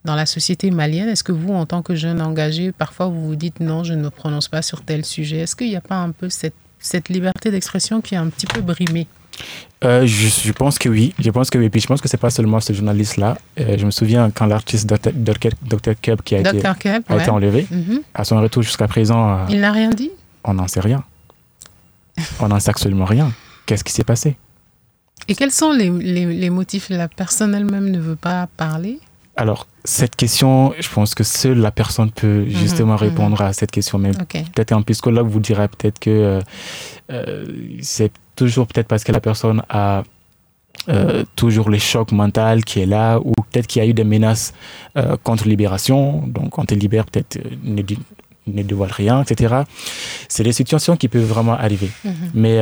dans la société malienne? Est-ce que vous, en tant que jeune engagé, parfois vous vous dites non, je ne me prononce pas sur tel sujet? Est-ce qu'il n'y a pas un peu cette, cette liberté d'expression qui est un petit peu brimée? Euh, je, pense que oui. Je pense que oui. Puis je pense que c'est pas seulement ce journaliste-là. Euh, je me souviens quand l'artiste Dr. Keb qui a, été, a été enlevé, mhm. à son retour jusqu'à présent. Euh, il n'a rien dit? On n'en sait rien. On n'en sait absolument rien. Qu'est-ce qui s'est passé? Et quels sont les, les, motifs? La personne elle-même ne veut pas parler? Alors, cette question, je pense que seule la personne peut mhm, justement mhm. répondre à cette question. Mais peut-être un psychologue vous dirait peut-être que c'est toujours peut-être parce que la personne a euh, toujours le choc mental qui est là, ou peut-être qu'il y a eu des menaces euh, contre libération, donc quand elle libère, peut-être euh, ne, dévoile rien, etc. C'est des situations qui peuvent vraiment arriver. Mm-hmm. Mais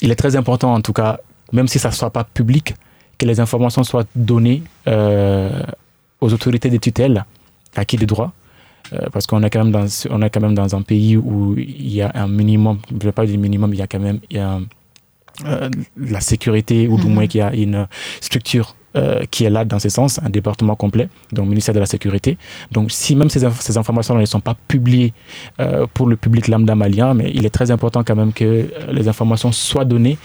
il est très important, en tout cas, même si ça ne soit pas public, que les informations soient données aux autorités de tutelle, à qui de droit, euh, parce qu'on est quand même dans on est quand même dans un pays où il y a un minimum je ne veux pas dire minimum il y a quand même il y a euh, la sécurité ou du mhm. moins qu'il y a une structure euh, qui est là dans ce sens, un département complet, donc ministère de la Sécurité. Donc si même ces, ces informations ne sont pas publiées euh, pour le public lambda malien, mais il est très important quand même que euh, les informations soient données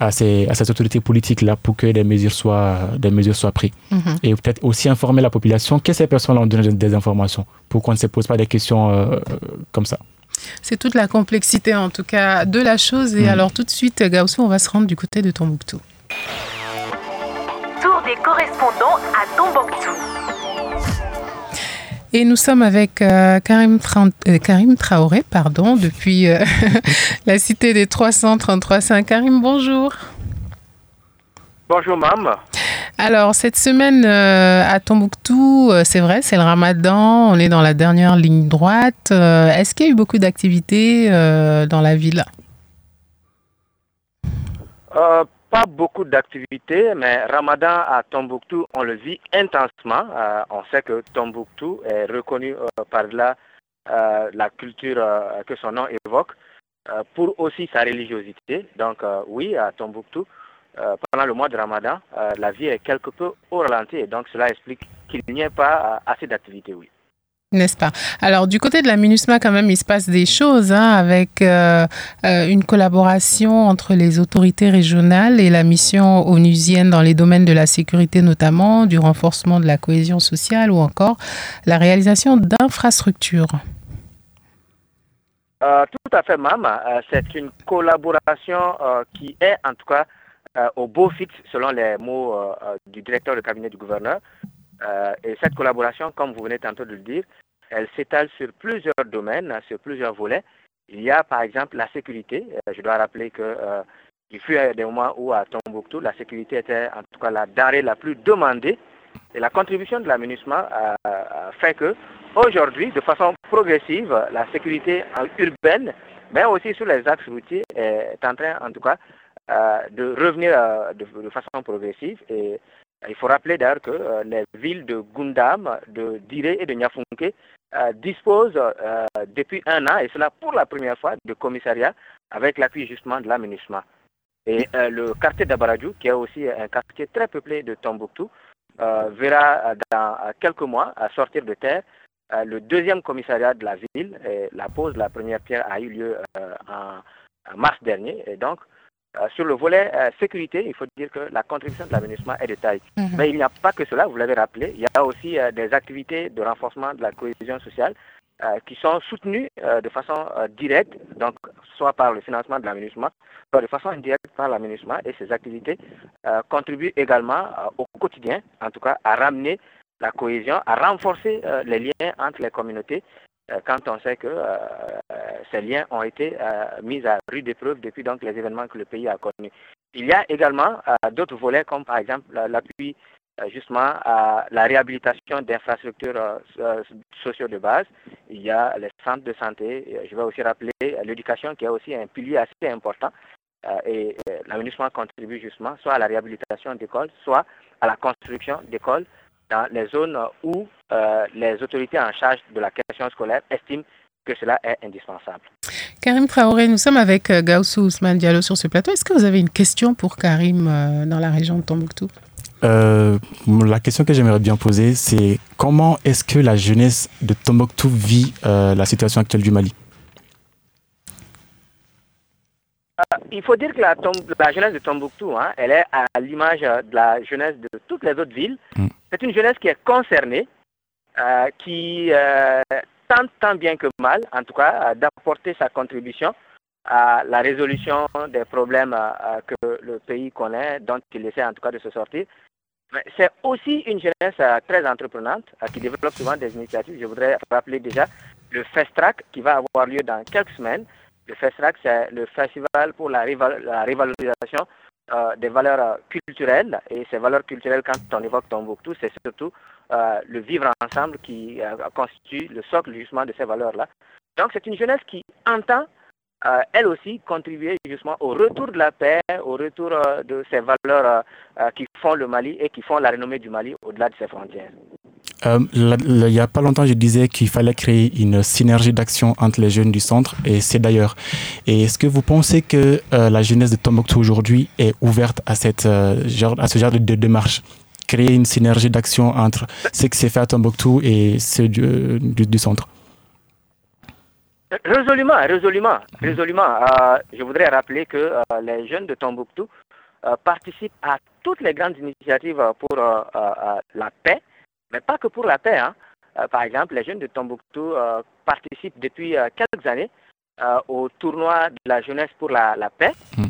à ces, à ces autorités politiques-là pour que des mesures soient, des mesures soient prises. Mhm. Et peut-être aussi informer la population que ces personnes-là ont donné des informations pour qu'on ne se pose pas des questions comme ça. C'est toute la complexité en tout cas de la chose. Et mhm. alors tout de suite, Gausso, on va se rendre du côté de Tombouctou des correspondants à Tombouctou. Et nous sommes avec euh, Karim, euh, Karim, Traoré pardon, depuis euh, la cité des 333 Karim, bonjour. Bonjour, mam. Alors, cette semaine à Tombouctou, c'est vrai, c'est le ramadan, on est dans la dernière ligne droite. Est-ce qu'il y a eu beaucoup d'activités dans la ville? Pas beaucoup d'activités, mais Ramadan à Tombouctou, on le vit intensement. Euh, on sait que Tombouctou est reconnu euh, par là euh, la culture que son nom évoque, pour aussi sa religiosité. Donc oui, à Tombouctou, pendant le mois de Ramadan, la vie est quelque peu au ralenti et donc cela explique qu'il n'y ait pas assez d'activités, oui. N'est-ce pas? Alors, du côté de la MINUSMA, quand même, il se passe des choses hein, avec euh, euh, une collaboration entre les autorités régionales et la mission onusienne dans les domaines de la sécurité, notamment du renforcement de la cohésion sociale ou encore la réalisation d'infrastructures. Euh, tout à fait, Mam. C'est une collaboration qui est, en tout cas, au beau fixe, selon les mots du directeur de cabinet du gouverneur. Euh, et cette collaboration, comme vous venez tantôt de le dire, elle s'étale sur plusieurs domaines, sur plusieurs volets. Il y a par exemple la sécurité. Euh, je dois rappeler que euh, il fut des moments où à Tombouctou, la sécurité était en tout cas la denrée la plus demandée. Et la contribution de la a, fait que aujourd'hui, de façon progressive, la sécurité urbaine, mais aussi sur les axes routiers, est en train en tout cas de revenir de, façon progressive. Il faut rappeler d'ailleurs que euh, les villes de Gundam, de Dire et de Nyafunke euh, disposent euh, depuis un an, et cela pour la première fois, de commissariats avec l'appui justement de l'aménagement. Et le quartier d'Abaradjou, qui est aussi un quartier très peuplé de Tombouctou, verra dans quelques mois sortir de terre le deuxième commissariat de la ville. Et la pose de la première pierre a eu lieu en, mars dernier. Et donc, sur le volet euh, sécurité, il faut dire que la contribution de l'aménagement est de taille. Mhm. Mais il n'y a pas que cela, vous l'avez rappelé, il y a aussi euh, des activités de renforcement de la cohésion sociale qui sont soutenues de façon directe, donc soit par le financement de l'aménagement, soit de façon indirecte par l'aménagement, et ces activités contribuent également au quotidien, en tout cas, à ramener la cohésion, à renforcer les liens entre les communautés euh, quand on sait que euh, ces liens ont été euh, mis à rude épreuve depuis donc les événements que le pays a connus. Il y a également d'autres volets comme par exemple l'appui justement à la réhabilitation d'infrastructures sociaux de base. Il y a les centres de santé. Je vais aussi rappeler l'éducation qui est aussi un pilier assez important. et l'aménagement contribue justement soit à la réhabilitation d'écoles, soit à la construction d'écoles dans les zones où euh, les autorités en charge de la question scolaire estiment que cela est indispensable. Karim Traoré, nous sommes avec euh, Gaussou Ousmane Diallo sur ce plateau. Est-ce que vous avez une question pour Karim euh, dans la région de Tombouctou? Euh, La question que j'aimerais bien poser, c'est comment est-ce que la jeunesse de Tombouctou vit la situation actuelle du Mali? Il faut dire que la, jeunesse de Tombouctou, hein, elle est à l'image de la jeunesse de toutes les autres villes. Mm. C'est une jeunesse qui est concernée, qui tente tant bien que mal, en tout cas, d'apporter sa contribution à la résolution des problèmes euh, que le pays connaît, dont il essaie en tout cas de se sortir. C'est aussi une jeunesse euh, très entreprenante euh, qui développe souvent des initiatives. Je voudrais rappeler déjà le FESTRAC qui va avoir lieu dans quelques semaines. Le FESTRAC, c'est le festival pour la, révalorisation des valeurs culturelles. Et ces valeurs culturelles, quand on évoque Tombouctou, c'est surtout euh, le vivre ensemble qui euh, constitue le socle justement de ces valeurs-là. Donc c'est une jeunesse qui entend euh, elle aussi contribuer justement au retour de la paix, au retour de ces valeurs qui font le Mali et qui font la renommée du Mali au-delà de ses frontières. Il n'y a pas longtemps, je disais qu'il fallait créer une synergie d'action entre les jeunes du centre et c'est d'ailleurs. Et est-ce que vous pensez que la jeunesse de Tombouctou aujourd'hui est ouverte à, cette, genre, à ce genre de démarche? Créer une synergie d'action entre ce qui s'est fait à Tombouctou et ceux du, centre Résolument, résolument, résolument. Euh, je voudrais rappeler que euh, les jeunes de Tombouctou euh, participent à toutes les grandes initiatives pour la paix, mais pas que pour la paix. Hein. par exemple, les jeunes de Tombouctou participent depuis quelques années au tournoi de la jeunesse pour la, paix. Hmm.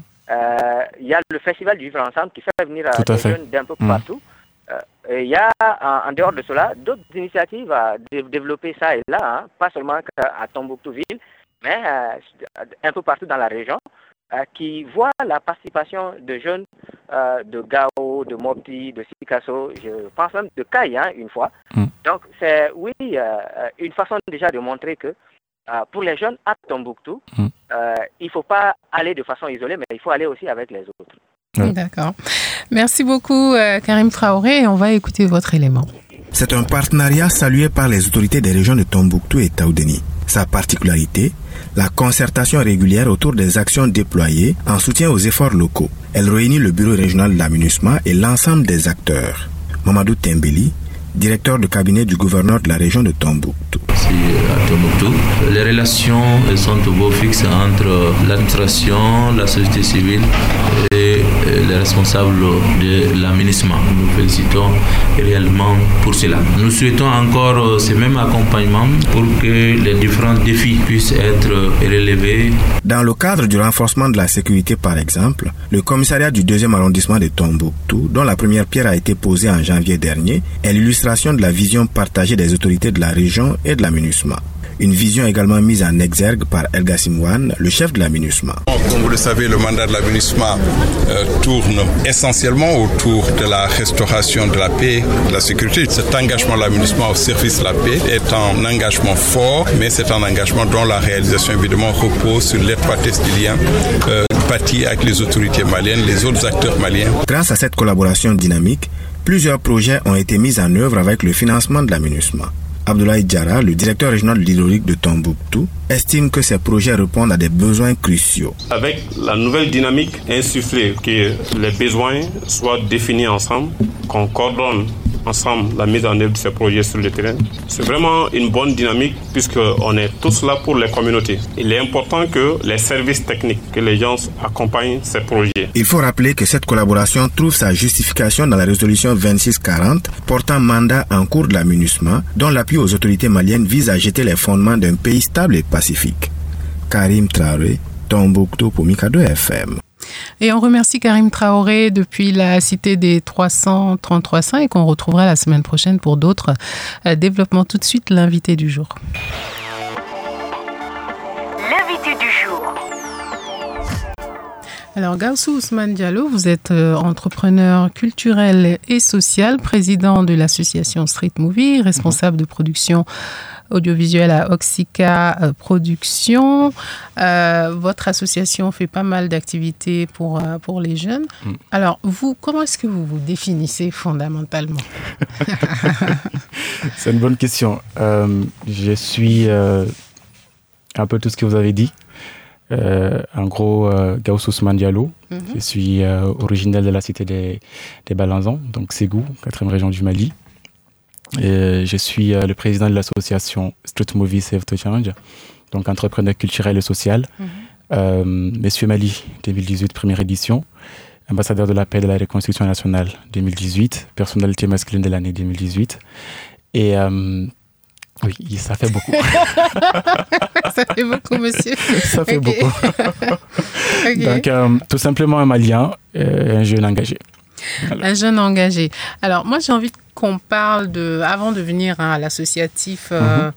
Il y a le festival du vivre ensemble qui fait venir des jeunes d'un peu hmm. partout. Euh, il y a, en, dehors de cela, d'autres initiatives à développer ça et là, hein, pas seulement à Tombouctou-Ville, mais euh, un peu partout dans la région, euh, qui voient la participation de jeunes de Gao, de Mopti, de Sikasso, je pense même de Kai, hein, une fois. Mm. Donc, c'est, oui, une façon déjà de montrer que pour les jeunes à Tombouctou, mm. il ne faut pas aller de façon isolée, mais il faut aller aussi avec les autres. D'accord. Merci beaucoup, euh, Karim Traoré. On va écouter votre élément. C'est un partenariat salué par les autorités des régions de Tombouctou et Taoudeni. Sa particularité, la concertation régulière autour des actions déployées en soutien aux efforts locaux. Elle réunit le bureau régional de l'aménagement et l'ensemble des acteurs. Mamadou Tembeli, directeur de cabinet du gouverneur de la région de Tombouctou. Tombouctou. Les relations sont au beau entre l'administration, la société civile et les responsables de l'aménagement. Nous félicitons réellement pour cela. Nous souhaitons encore ce même accompagnement pour que les différents défis puissent être relevés. Dans le cadre du renforcement de la sécurité, par exemple, le commissariat du deuxième arrondissement de Tombouctou, dont la première pierre a été posée en janvier dernier, est l'illustration de la vision partagée des autorités de la région et de la MINUSMA. Une vision également mise en exergue par Elga Simouane, le chef de la MINUSMA. Comme vous le savez, le mandat de la MINUSMA euh, tourne essentiellement autour de la restauration de la paix, de la sécurité. Cet engagement de la MINUSMA au service de la paix est un engagement fort, mais c'est un engagement dont la réalisation évidemment repose sur l'étroitesse du lien euh, bâti avec les autorités maliennes, les autres acteurs maliens. Grâce à cette collaboration dynamique, Plusieurs projets ont été mis en œuvre avec le financement de la MINUSMA. Abdoulaye Diara, le directeur régional de l'hydraulique de Tombouctou, estime que ces projets répondent à des besoins cruciaux. Avec la nouvelle dynamique insufflée, que les besoins soient définis ensemble, qu'on coordonne ensemble la mise en œuvre de ces projets sur le terrain. C'est vraiment une bonne dynamique puisqu'on est tous là pour les communautés. Il est important que les services techniques, que les gens accompagnent ces projets. Il faut rappeler que cette collaboration trouve sa justification dans la résolution 2640 portant mandat en cours de la MINUSMA dont l'appui aux autorités maliennes vise à jeter les fondements d'un pays stable et pacifique. Karim Traoré, Tombouctou pour Mikado FM. Et on remercie Karim Traoré depuis la cité des 333 et qu'on retrouvera la semaine prochaine pour d'autres euh, développements. Tout de suite, l'invité du jour. L'invité du jour. Alors, Gaussou Ousmane Diallo, vous êtes euh, entrepreneur culturel et social, président de l'association Street Movie, responsable de production audiovisuel à Oxica euh, Production. Euh, votre association fait pas mal d'activités pour, euh, pour les jeunes. Mm. Alors, vous, comment est-ce que vous vous définissez fondamentalement? C'est une bonne question. je suis un peu tout ce que vous avez dit. en gros, Gauss Ousmane Diallo. Mhm. Je suis originel de la cité des, des Balanzans, donc Ségou, quatrième région du Mali. Et je suis le président de l'association Street Movie Save to Challenge, donc entrepreneur culturel et social. Mhm. Monsieur Mali 2018, première édition ambassadeur de la paix et de la réconciliation nationale 2018, personnalité masculine de l'année 2018. Et euh, oui, ça fait beaucoup. ça fait beaucoup, monsieur. Ça fait beaucoup. Donc, euh, tout simplement un Malien, euh, un jeune engagé. Un jeune engagé. Alors, moi, j'ai envie qu'on parle de, avant de venir hein, à l'associatif. Mhm.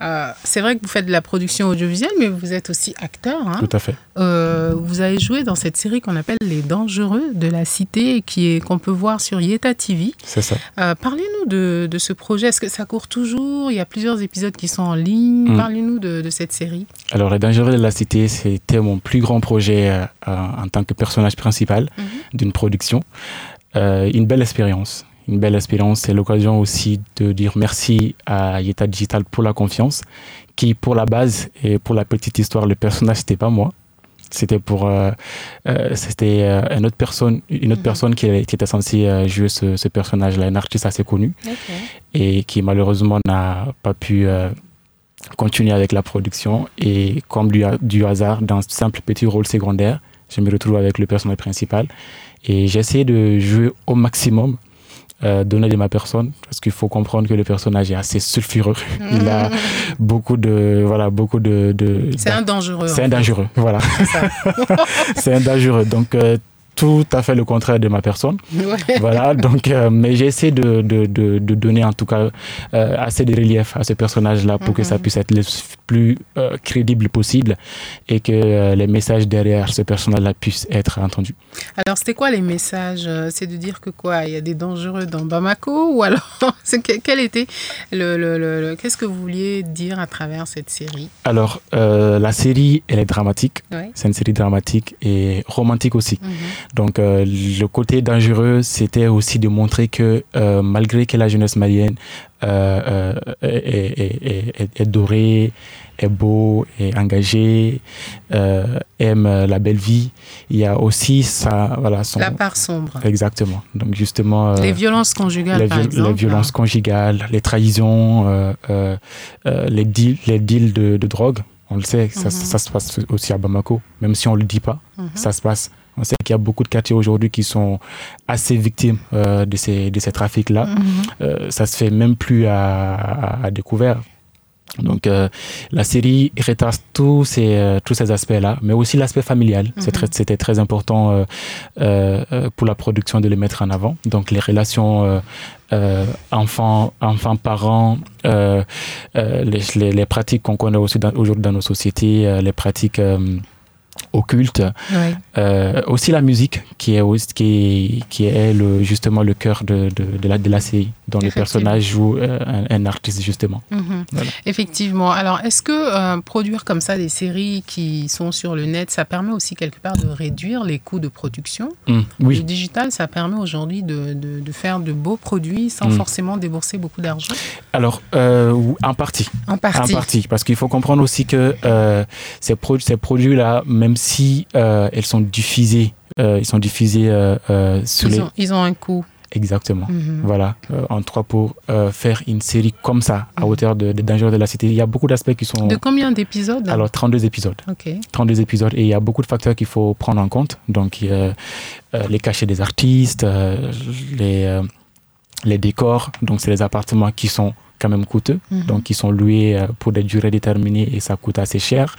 Euh, c'est vrai que vous faites de la production audiovisuelle, mais vous êtes aussi acteur. Hein. Tout à fait. Euh, vous avez joué dans cette série qu'on appelle Les Dangereux de la Cité, qui est qu'on peut voir sur Yeta TV. C'est ça. Euh, parlez-nous de, de, ce projet. Est-ce que ça court toujours? Il y a plusieurs épisodes qui sont en ligne. Mm. Parlez-nous de, de, cette série. Alors, Les Dangereux de la Cité, c'était mon plus grand projet en tant que personnage principal mm-hmm. d'une production. une belle expérience une belle expérience. C'est l'occasion aussi de dire merci à Yeta Digital pour la confiance, qui pour la base et pour la petite histoire, le personnage c'était pas moi. C'était pour euh, euh, c'était euh, une autre personne une autre mhm. personne qui, était censée jouer ce, personnage-là, un artiste assez connu et qui malheureusement n'a pas pu continuer avec la production et comme du, du hasard dans un simple petit rôle secondaire, je me retrouve avec le personnage principal et j'essaie de jouer au maximum euh, donner de ma personne parce qu'il faut comprendre que le personnage est assez sulfureux. Il a beaucoup de voilà beaucoup de. c'est un dangereux. C'est un dangereux, voilà. C'est un dangereux. Donc euh, tout à fait le contraire de ma personne. Voilà, donc, euh, mais j'essaie de, de, de, de, donner en tout cas euh, assez de relief à ce personnage-là pour que ça mhm. puisse être le plus euh, crédible possible et que les messages derrière ce personnage-là puissent être entendus. Alors, c'était quoi les messages C'est de dire que quoi Il y a des dangereux dans Bamako ou alors quel était le, le, qu'est-ce que vous vouliez dire à travers cette série? Alors, la série, elle est dramatique. C'est une série dramatique et romantique aussi. Mhm. Donc euh, le côté dangereux, c'était aussi de montrer que euh, malgré que la jeunesse malienne euh, est, dorée, est beau, est engagé, aime la belle vie, il y a aussi ça, voilà, son... la part sombre. Exactement. Donc justement, les violences conjugales, les, par exemple, les violences conjugales, les trahisons, les deals, les deals de, drogue. On le sait, ça, mhm. ça, se passe aussi à Bamako, même si on le dit pas, mhm. ça se passe. On sait qu'il y a beaucoup de quartiers aujourd'hui qui sont assez victimes euh, de ces, de ces trafics-là. Mhm. Euh, ça se fait même plus à, découvert. Donc euh, la série retrace tous ces, tous ces aspects-là, mais aussi l'aspect familial. Mhm. C'était très important pour la production de les mettre en avant. Donc les relations enfants, enfants, parents, les, les, pratiques qu'on connaît aussi aujourd'hui dans nos sociétés, les pratiques occulte. Euh, aussi la musique, qui est, qui, qui est le, justement le cœur de, de, la, de la série, dont le personnage joue euh, un, artiste, justement. Mhm. Effectivement. Alors, est-ce que euh, produire comme ça des séries qui sont sur le net, ça permet aussi quelque part de réduire les coûts de production? Oui. Le digital, ça permet aujourd'hui de, de, faire de beaux produits sans mmh. forcément débourser beaucoup d'argent? Alors, en partie. En partie. En partie. Parce qu'il faut comprendre aussi que ces, ces produits-là, même si euh, elles sont diffusées, euh, ils sont diffusés euh, sur ils les... Ont, ils ont un coût. Exactement. Mhm. Voilà. en trois pour faire une série comme ça, à mhm. hauteur de, de de la Cité, il y a beaucoup d'aspects qui sont. De combien d'épisodes? Alors, 32 épisodes. Ok. 32 épisodes. Et il y a beaucoup de facteurs qu'il faut prendre en compte. Donc, les cachets des artistes, les, les décors. Donc, c'est les appartements qui sont quand même coûteux, mhm. donc ils sont loués euh, pour des durées déterminées et ça coûte assez cher.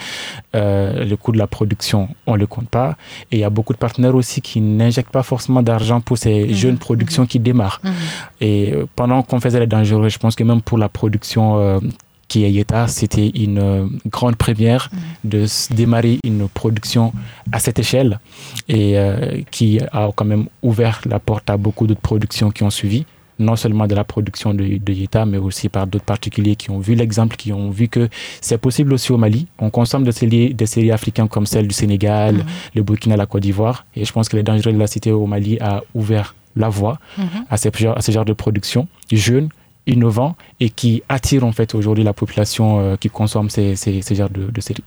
Euh, le coût de la production, on ne le compte pas. Et il y a beaucoup de partenaires aussi qui n'injectent pas forcément d'argent pour ces mhm. jeunes productions qui démarrent. Mhm. Et euh, pendant qu'on faisait les dangereux, je pense que même pour la production qui est Yeta, c'était une grande première de démarrer une production à cette échelle et qui a quand même ouvert la porte à beaucoup d'autres productions qui ont suivi non seulement de la production de, de mais aussi par d'autres particuliers qui ont vu l'exemple, qui ont vu que c'est possible aussi au Mali. On consomme des séries, des séries africaines comme celle du Sénégal, mhm. le Burkina, la Côte d'Ivoire. Et je pense que les dangers de la cité au Mali a ouvert la voie mhm. à, ces, à ce genre de production jeune innovant et qui attire en fait aujourd'hui la population euh, qui consomme ces, ces, ces genres de, séries.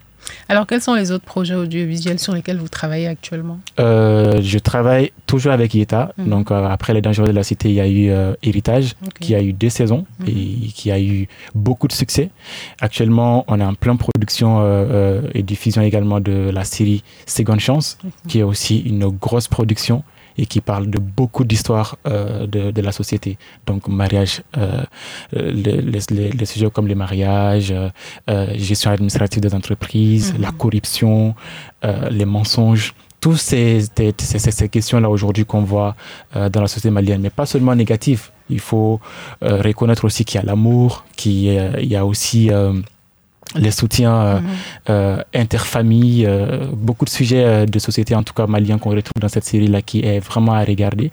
Alors, quels sont les autres projets audiovisuels sur lesquels vous travaillez actuellement? Euh, Je travaille toujours avec Yeta. Mhm. Donc, euh, après Les Dangereux de la Cité, il y a eu euh, Héritage, qui a eu deux saisons mhm. et qui a eu beaucoup de succès. Actuellement, on est en pleine production et diffusion également de la série Seconde Chance, qui est aussi une grosse production et qui parle de beaucoup d'histoires euh, de, de, la société. Donc, mariage, euh, les, les, les, sujets comme les mariages, euh, gestion administrative des entreprises, mhm. la corruption, les mensonges tous ces, ces, ces questions-là aujourd'hui qu'on voit dans la société malienne, mais pas seulement négatives. Il faut reconnaître aussi qu'il y a l'amour, qu'il y a aussi les soutiens euh, mhm. euh, interfamilles, euh, beaucoup de sujets de société, en tout cas maliens, qu'on retrouve dans cette série-là, qui est vraiment à regarder,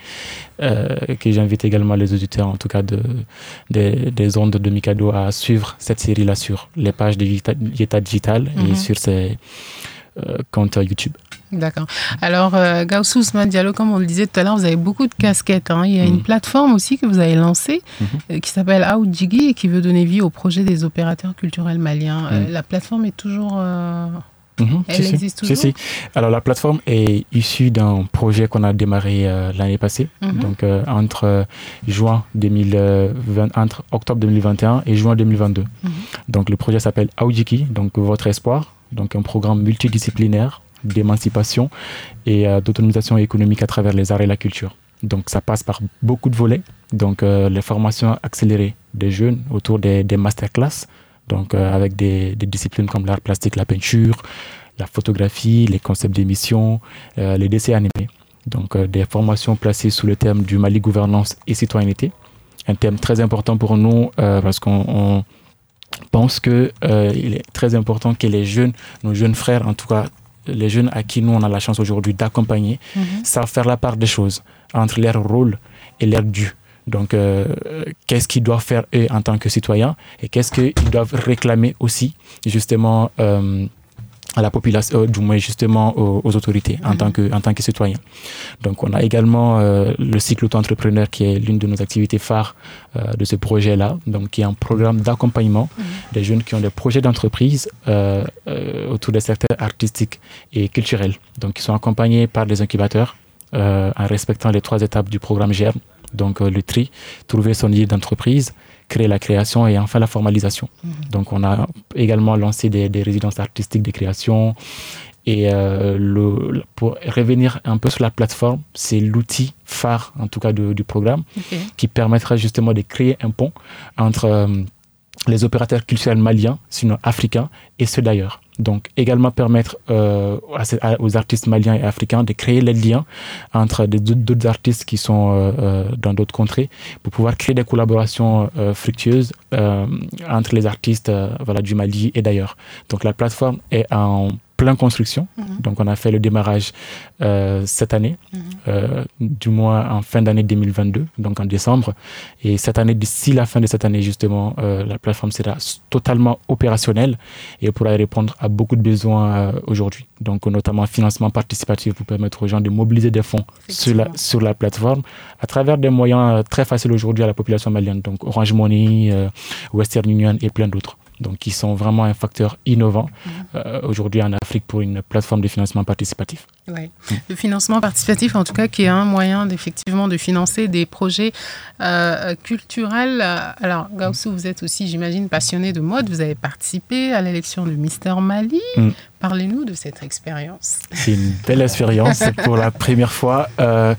que j'invite également les auditeurs, en tout cas de, des ondes de Mikado, à suivre cette série-là sur les pages de Yeta Digital et mhm. sur ses comptes YouTube. D'accord. Alors, euh, Gaussous Diallo, comme on le disait tout à l'heure, vous avez beaucoup de casquettes. Hein. Il y a une mm. plateforme aussi que vous avez lancée mm-hmm. euh, qui s'appelle Aoudjigi et qui veut donner vie au projet des opérateurs culturels maliens. Euh, mm. la plateforme est toujours. Mm-hmm. Elle existe toujours. Si, si. Alors, la plateforme est issue d'un projet qu'on a démarré l'année passée, mm-hmm. donc entre juin 2020, entre octobre 2021 et juin 2022. Donc, le projet s'appelle Aoudjiki, donc Votre Espoir, donc un programme multidisciplinaire d'émancipation et euh, d'autonomisation économique à travers les arts et la culture. Donc ça passe par beaucoup de volets. Donc euh, les formations accélérées des jeunes autour des, des masterclass, donc euh, avec des, disciplines comme l'art plastique, la peinture, la photographie, les concepts d'émission, les dessins animés. Donc des formations placées sous le thème du Mali gouvernance et citoyenneté, un thème très important pour nous parce qu'on pense que il est très important que les jeunes, nos jeunes frères en tout cas, les jeunes à qui nous on a la chance aujourd'hui d'accompagner, mhm. savent faire la part des choses entre leur rôle et leur dû. Donc, euh, qu'est-ce qu'ils doivent faire eux en tant que citoyens et qu'est-ce qu'ils doivent réclamer aussi, justement, euh, à la population, euh, du moins justement aux, autorités en, tant que, en tant que citoyen. Donc on a également euh, le cycle auto-entrepreneur qui est l'une de nos activités phares euh, de ce projet-là, donc qui est un programme d'accompagnement mhm. des jeunes qui ont des projets d'entreprise autour des secteurs artistiques et culturels. Donc ils sont accompagnés par des incubateurs en respectant les trois étapes du programme GERM, donc le tri, trouver son idée d'entreprise, créer la création et enfin la formalisation. Mhm. Donc on a également lancé des, résidences artistiques de création. Et euh, le, pour revenir un peu sur la plateforme, c'est l'outil phare, en tout cas, du programme, qui permettra justement de créer un pont entre euh, les opérateurs culturels maliens, sinon africains, et ceux d'ailleurs. Donc également permettre euh, aux artistes maliens et africains de créer les liens entre d'autres artistes qui sont euh, euh, dans d'autres contrées pour pouvoir créer des collaborations fructueuses entre les artistes voilà, du Mali et d'ailleurs. Donc la plateforme est en plein construction. Mhm. Donc, on a fait le démarrage euh, cette année, mhm. euh, du moins en fin d'année 2022, donc en décembre. Et cette année, d'ici la fin de cette année, justement, euh, la plateforme sera totalement opérationnelle et pourra répondre à beaucoup de besoins aujourd'hui. Donc, notamment financement participatif pour permettre aux gens de mobiliser des fonds sur la, sur la plateforme à travers des moyens très faciles aujourd'hui à la population malienne. Donc, Orange Money, Western Union et plein d'autres donc qui sont vraiment un facteur innovant mhm. euh, aujourd'hui en Afrique pour une plateforme de financement participatif. Ouais. Mm. Le financement participatif, en tout cas, qui est un moyen effectivement de financer des projets euh, culturels. Alors, Gaussou, vous êtes aussi, j'imagine, passionné de mode. Vous avez participé à l'élection de Mister Mali. Mm. Parlez-nous de cette expérience. C'est une belle expérience pour la première fois. Euh,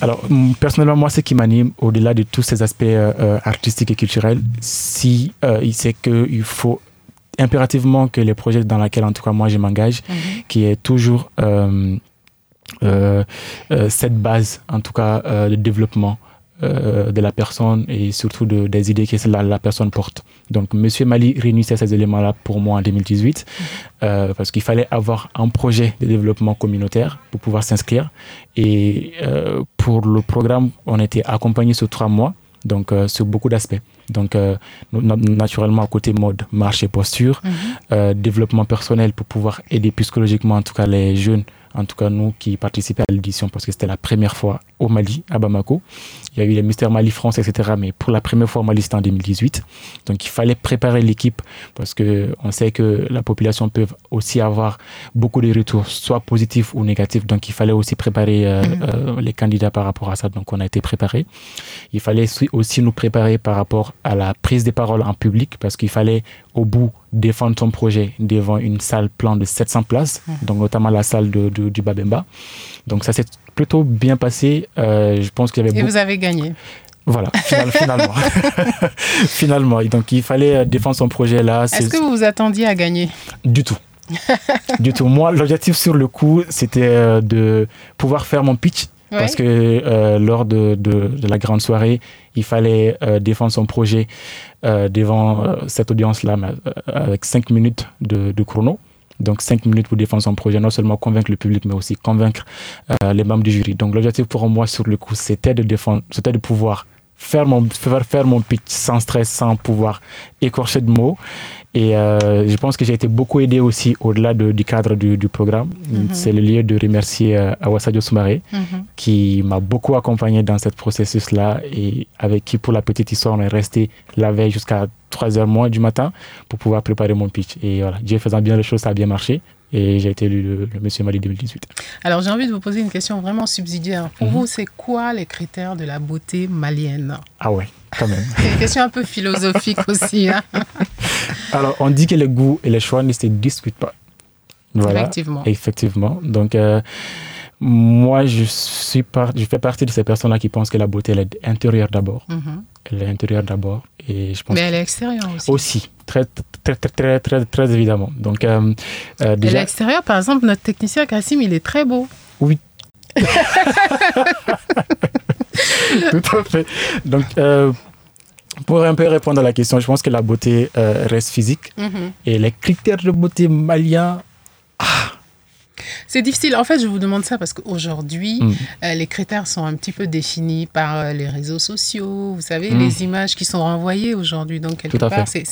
alors, personnellement, moi, ce qui m'anime, au-delà de tous ces aspects euh, artistiques et culturels, si, c'est qu'il faut impérativement que les projets dans lesquels, en tout cas, moi, je m'engage, mhm. qui est toujours euh, euh, euh, cette base, en tout cas, de développement de la personne et surtout de, des idées que la, la personne porte. Donc, Monsieur Mali réunissait ces éléments-là pour moi en 2018 mhm. parce qu'il fallait avoir un projet de développement communautaire pour pouvoir s'inscrire. Et pour le programme, on était accompagné sur trois mois donc euh, sur beaucoup d'aspects. Donc euh, naturellement à côté mode, marche et posture, mhm. euh, développement personnel pour pouvoir aider psychologiquement en tout cas les jeunes, en tout cas nous qui participaient à l'édition parce que c'était la première fois au Mali, à Bamako. Il y a eu les Mystères Mali France, etc. Mais pour la première fois, Mali, c'était en 2018. Donc, il fallait préparer l'équipe parce que on sait que la population peut aussi avoir beaucoup de retours, soit positifs ou négatifs. Donc, il fallait aussi préparer euh, Mhm. euh, les candidats par rapport à ça. Donc, on a été préparés. Il fallait aussi- nous préparer par rapport à la prise des paroles en public parce qu'il fallait au bout défendre son projet devant une salle plan de 700 places, Mhm. donc notamment la salle de- de- du Babemba. Donc ça s'est plutôt bien passé. Euh, je pense qu'il y avait Et beaucoup... vous avez gagné. Voilà, final- finalement. finalement. Et donc il fallait euh, défendre son projet là. Est-ce que vous vous attendiez à gagner? Du tout. du tout. Moi, l'objectif sur le coup, c'était euh, de pouvoir faire mon pitch. Ouais. Parce que euh, lors de, de- de la grande soirée, il fallait euh, défendre son projet euh, devant cette audience-là, avec cinq minutes de, de chrono. Donc cinq minutes pour défendre son projet, non seulement convaincre le public, mais aussi convaincre euh, les membres du jury. Donc l'objectif pour moi sur le coup, c'était de défendre, c'était de pouvoir faire mon, faire, faire mon pitch sans stress, sans pouvoir écorcher de mots. Et euh, je pense que j'ai été beaucoup aidé aussi au-delà de- du cadre du, du programme. Mhm. C'est le lieu de remercier euh, Awasadio Soumaré Mhm. qui m'a beaucoup accompagné dans ce processus-là et avec qui, pour la petite histoire, on est resté la veille jusqu'à 3h moins du matin pour pouvoir préparer mon pitch. Et voilà, Dieu faisant bien les choses, ça a bien marché. Et j'ai été élu le, le Monsieur Mali 2018. Alors j'ai envie de vous poser une question vraiment subsidiaire. Pour Mhm. vous, c'est quoi les critères de la beauté malienne? Ah ouais, quand même. C'est une question un peu philosophique aussi. hein. Alors, on dit que les goûts et les choix ne se discutent pas. Voilà. Effectivement. Effectivement. Donc, euh, moi, je, suis par- je fais partie de ces personnes-là qui pensent que la beauté, elle est intérieure d'abord. Mhm. Elle est intérieure d'abord. Et je pense Mais elle est extérieure aussi. aussi, très, très, très, très, très, très évidemment. Donc, euh, euh, Et déjà, l'extérieur, par exemple, notre technicien Kassim, il est très beau. Oui. tout à fait. Donc, euh, pour un peu répondre à la question, je pense que la beauté euh, reste physique. Mhm. Et les critères de beauté maliens, C'est difficile. En fait, je vous demande ça parce qu'aujourd'hui, Mm. euh, les critères sont un petit peu définis par euh, les réseaux sociaux. Vous savez, Mm. les images qui sont renvoyées aujourd'hui. Donc, quelque Tout à part, c'est-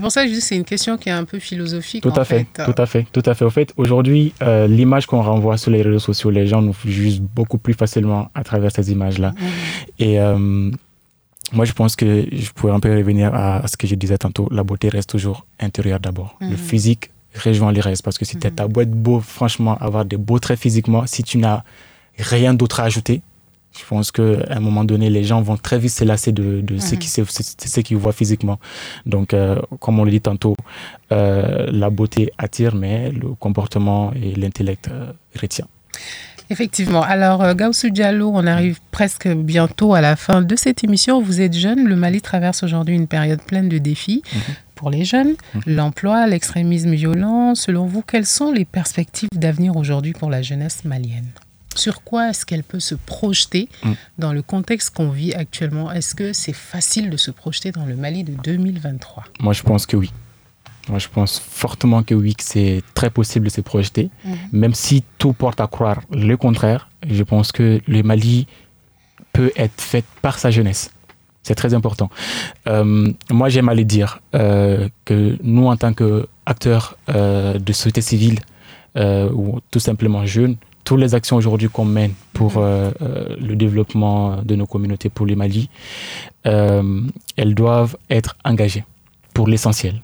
pour ça que je dis que c'est une question qui est un peu philosophique. Tout en à fait, fait. tout à fait, tout à fait. Au fait, aujourd'hui, euh, l'image qu'on renvoie sur les réseaux sociaux, les gens nous jugent beaucoup plus facilement à travers ces images-là. Et euh, moi, je pense que je pourrais un peu revenir à, ce que je disais tantôt. La beauté reste toujours intérieure d'abord. Le physique rejoint les restes parce que si tu as beau être beau, franchement, avoir des beaux traits physiquement, si tu n'as rien d'autre à ajouter, je pense qu'à un moment donné, les gens vont très vite se lasser de, de ce Mhm. qui se- ce qu'ils voient physiquement. Donc, euh, comme on le dit tantôt, euh, la beauté attire, mais le comportement et l'intellect euh, retient. Effectivement. Alors, euh, Gaussou Diallo, on arrive presque bientôt à la fin de cette émission. Vous êtes jeune. Le Mali traverse aujourd'hui une période pleine de défis pour les jeunes. L'emploi, l'extrémisme violent. Selon vous, quelles sont les perspectives d'avenir aujourd'hui pour la jeunesse malienne? Sur quoi est-ce qu'elle peut se projeter Mm. dans le contexte qu'on vit actuellement? Est-ce que c'est facile de se projeter dans le Mali de 2023 Moi, je pense que oui. Moi, je pense fortement que oui, que c'est très possible de se projeter. Mhm. Même si tout porte à croire le contraire, je pense que le Mali peut être fait par sa jeunesse. C'est très important. Euh, moi, j'aime le dire euh, que nous, en tant qu'acteurs euh, de société civile ou tout simplement jeunes, toutes les actions aujourd'hui qu'on mène pour euh, le développement de nos communautés pour le Mali, elles doivent être engagées pour l'essentiel.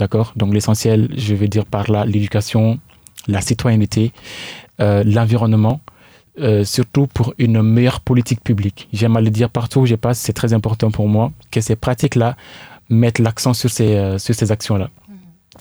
D'accord Donc l'essentiel, je veux dire par là l'éducation, la citoyenneté, euh, l'environnement, euh, surtout pour une meilleure politique publique. J'aime à le dire partout où je passe, c'est très important pour moi que ces pratiques-là mettent l'accent sur ces, euh, sur ces actions-là.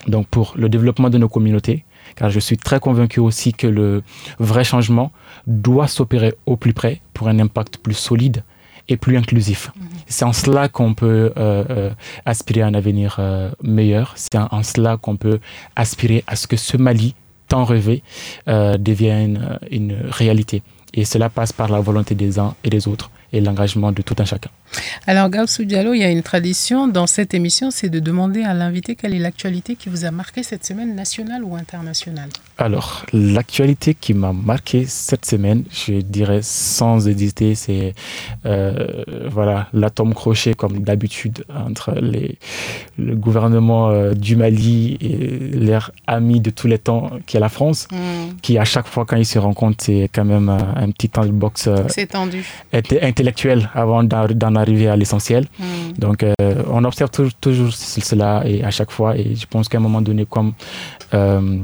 Donc pour le développement de nos communautés, car je suis très convaincu aussi que le vrai changement doit s'opérer au plus près pour un impact plus solide et plus inclusif. C'est en cela qu'on peut euh, euh, aspirer à un avenir euh, meilleur. C'est en, cela qu'on peut aspirer à ce que ce Mali tant rêvé euh, devienne une réalité. Et cela passe par la volonté des uns et des autres et l'engagement de tout un chacun. Alors, Gaussou Diallo, il y a une tradition dans cette émission, c'est de demander à l'invité quelle est l'actualité qui vous a marqué cette semaine, nationale ou internationale Alors, l'actualité qui m'a marqué cette semaine, je dirais sans hésiter, c'est euh, voilà l'atome crochet comme d'habitude entre les, le gouvernement euh, du Mali et leur ami de tous les temps qui est la France, mm. qui à chaque fois quand ils se rencontrent, c'est quand même un, petit temps de boxe euh, tendu. intellectuel avant d'en arriver à l'essentiel. Mm. Donc, euh, on observe toujours, cela et à chaque fois. Et je pense qu'à un moment donné, comme euh,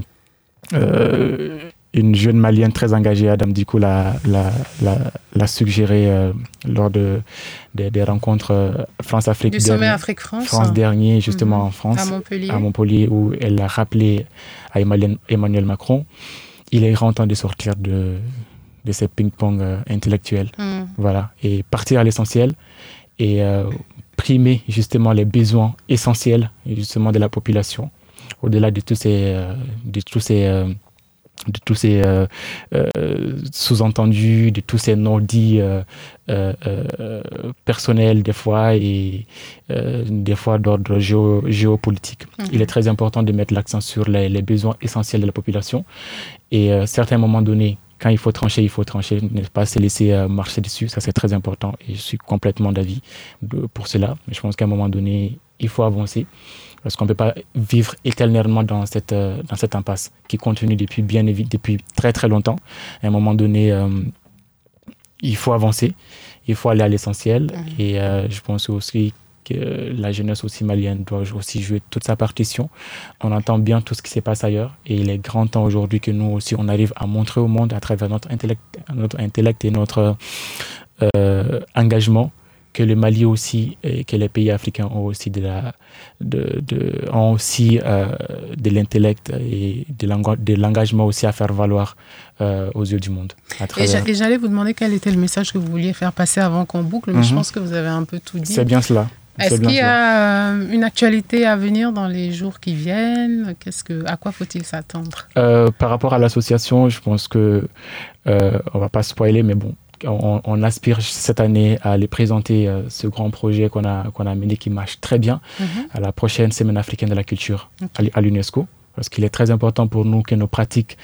euh, une jeune malienne très engagée, Adam Diko, l'a, l'a, suggéré lors de, des rencontres France-Afrique. Du sommet Afrique-France. France dernier, justement mm-hmm. en France. À Montpellier. À Montpellier, où elle a rappelé à Emmanuel Macron il est grand temps de sortir de, de ces ping-pong intellectuels. Mm. Voilà. Et partir à l'essentiel et euh, primer justement les besoins essentiels justement de la population au-delà de tous ces euh, de tous ces euh, de tous ces sous-entendus, de tous ces non-dits personnels des fois et des fois d'ordre géopolitique. Mhm. Il est très important de mettre l'accent sur les, les, besoins essentiels de la population et à certains moments donnés, quand il faut trancher, il faut trancher, ne pas se laisser euh, marcher dessus. Ça, c'est très important et je suis complètement d'avis pour cela. Mais je pense qu'à un moment donné, il faut avancer parce qu'on ne peut pas vivre éternellement dans cette, euh, dans cette impasse qui continue depuis bien depuis très très longtemps. À un moment donné, euh, il faut avancer, il faut aller à l'essentiel mmh. et je pense aussi que la jeunesse aussi malienne doit aussi jouer toute sa partition. On entend bien tout ce qui se passe ailleurs et il est grand temps aujourd'hui que nous aussi on arrive à montrer au monde à travers notre intellect, notre intellect et notre euh, engagement que le Mali aussi et que les pays africains ont aussi de la de, de ont aussi euh, de l'intellect et de l'engagement aussi à faire valoir euh, aux yeux du monde. Et j'allais vous demander quel était le message que vous vouliez faire passer avant qu'on boucle, mais je mhm. pense que vous avez un peu tout dit. C'est bien cela. Est-ce qu'il y a euh, une actualité à venir dans les jours qui viennent? Qu'est-ce que, À quoi faut-il s'attendre? Euh, Par rapport à l'association, je pense que euh, on va pas spoiler, mais bon, on, aspire cette année à aller présenter euh, ce grand projet qu'on a, qu'on a mené qui marche très bien mhm. à la prochaine Semaine africaine de la culture à, l'UNESCO. Parce qu'il est très important pour nous que nos pratiques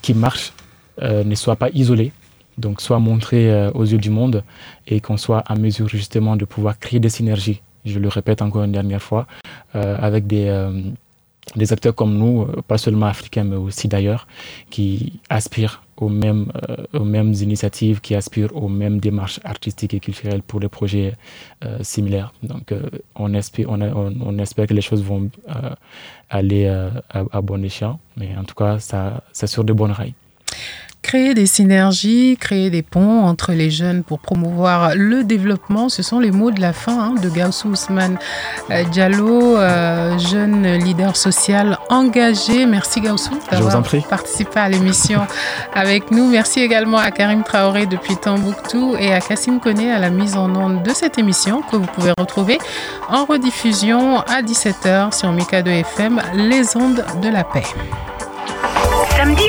qui marchent ne soient pas isolées donc soit montré euh, aux yeux du monde et qu'on soit à mesure justement de pouvoir créer des synergies, je le répète encore une dernière fois, euh, avec des, euh, des acteurs comme nous, pas seulement africains mais aussi d'ailleurs, qui aspirent aux mêmes, initiatives, qui aspirent aux mêmes démarches artistiques et culturelles pour des projets similaires. Donc on, espère, que les choses vont aller à, bon échelon, mais en tout cas, ça, c'est sur de bonnes rails créer des synergies, créer des ponts entre les jeunes pour promouvoir le développement. Ce sont les mots de la fin hein, de Gaussou Ousmane euh, Diallo, euh, jeune leader social engagé. Merci Gaussou d'avoir participé à l'émission avec nous. Merci également à Karim Traoré depuis Tambouctou et à Kassim Kone à la mise en onde de cette émission que vous pouvez retrouver en rediffusion à 17h sur Mika 2 FM, les ondes de la paix. Samedi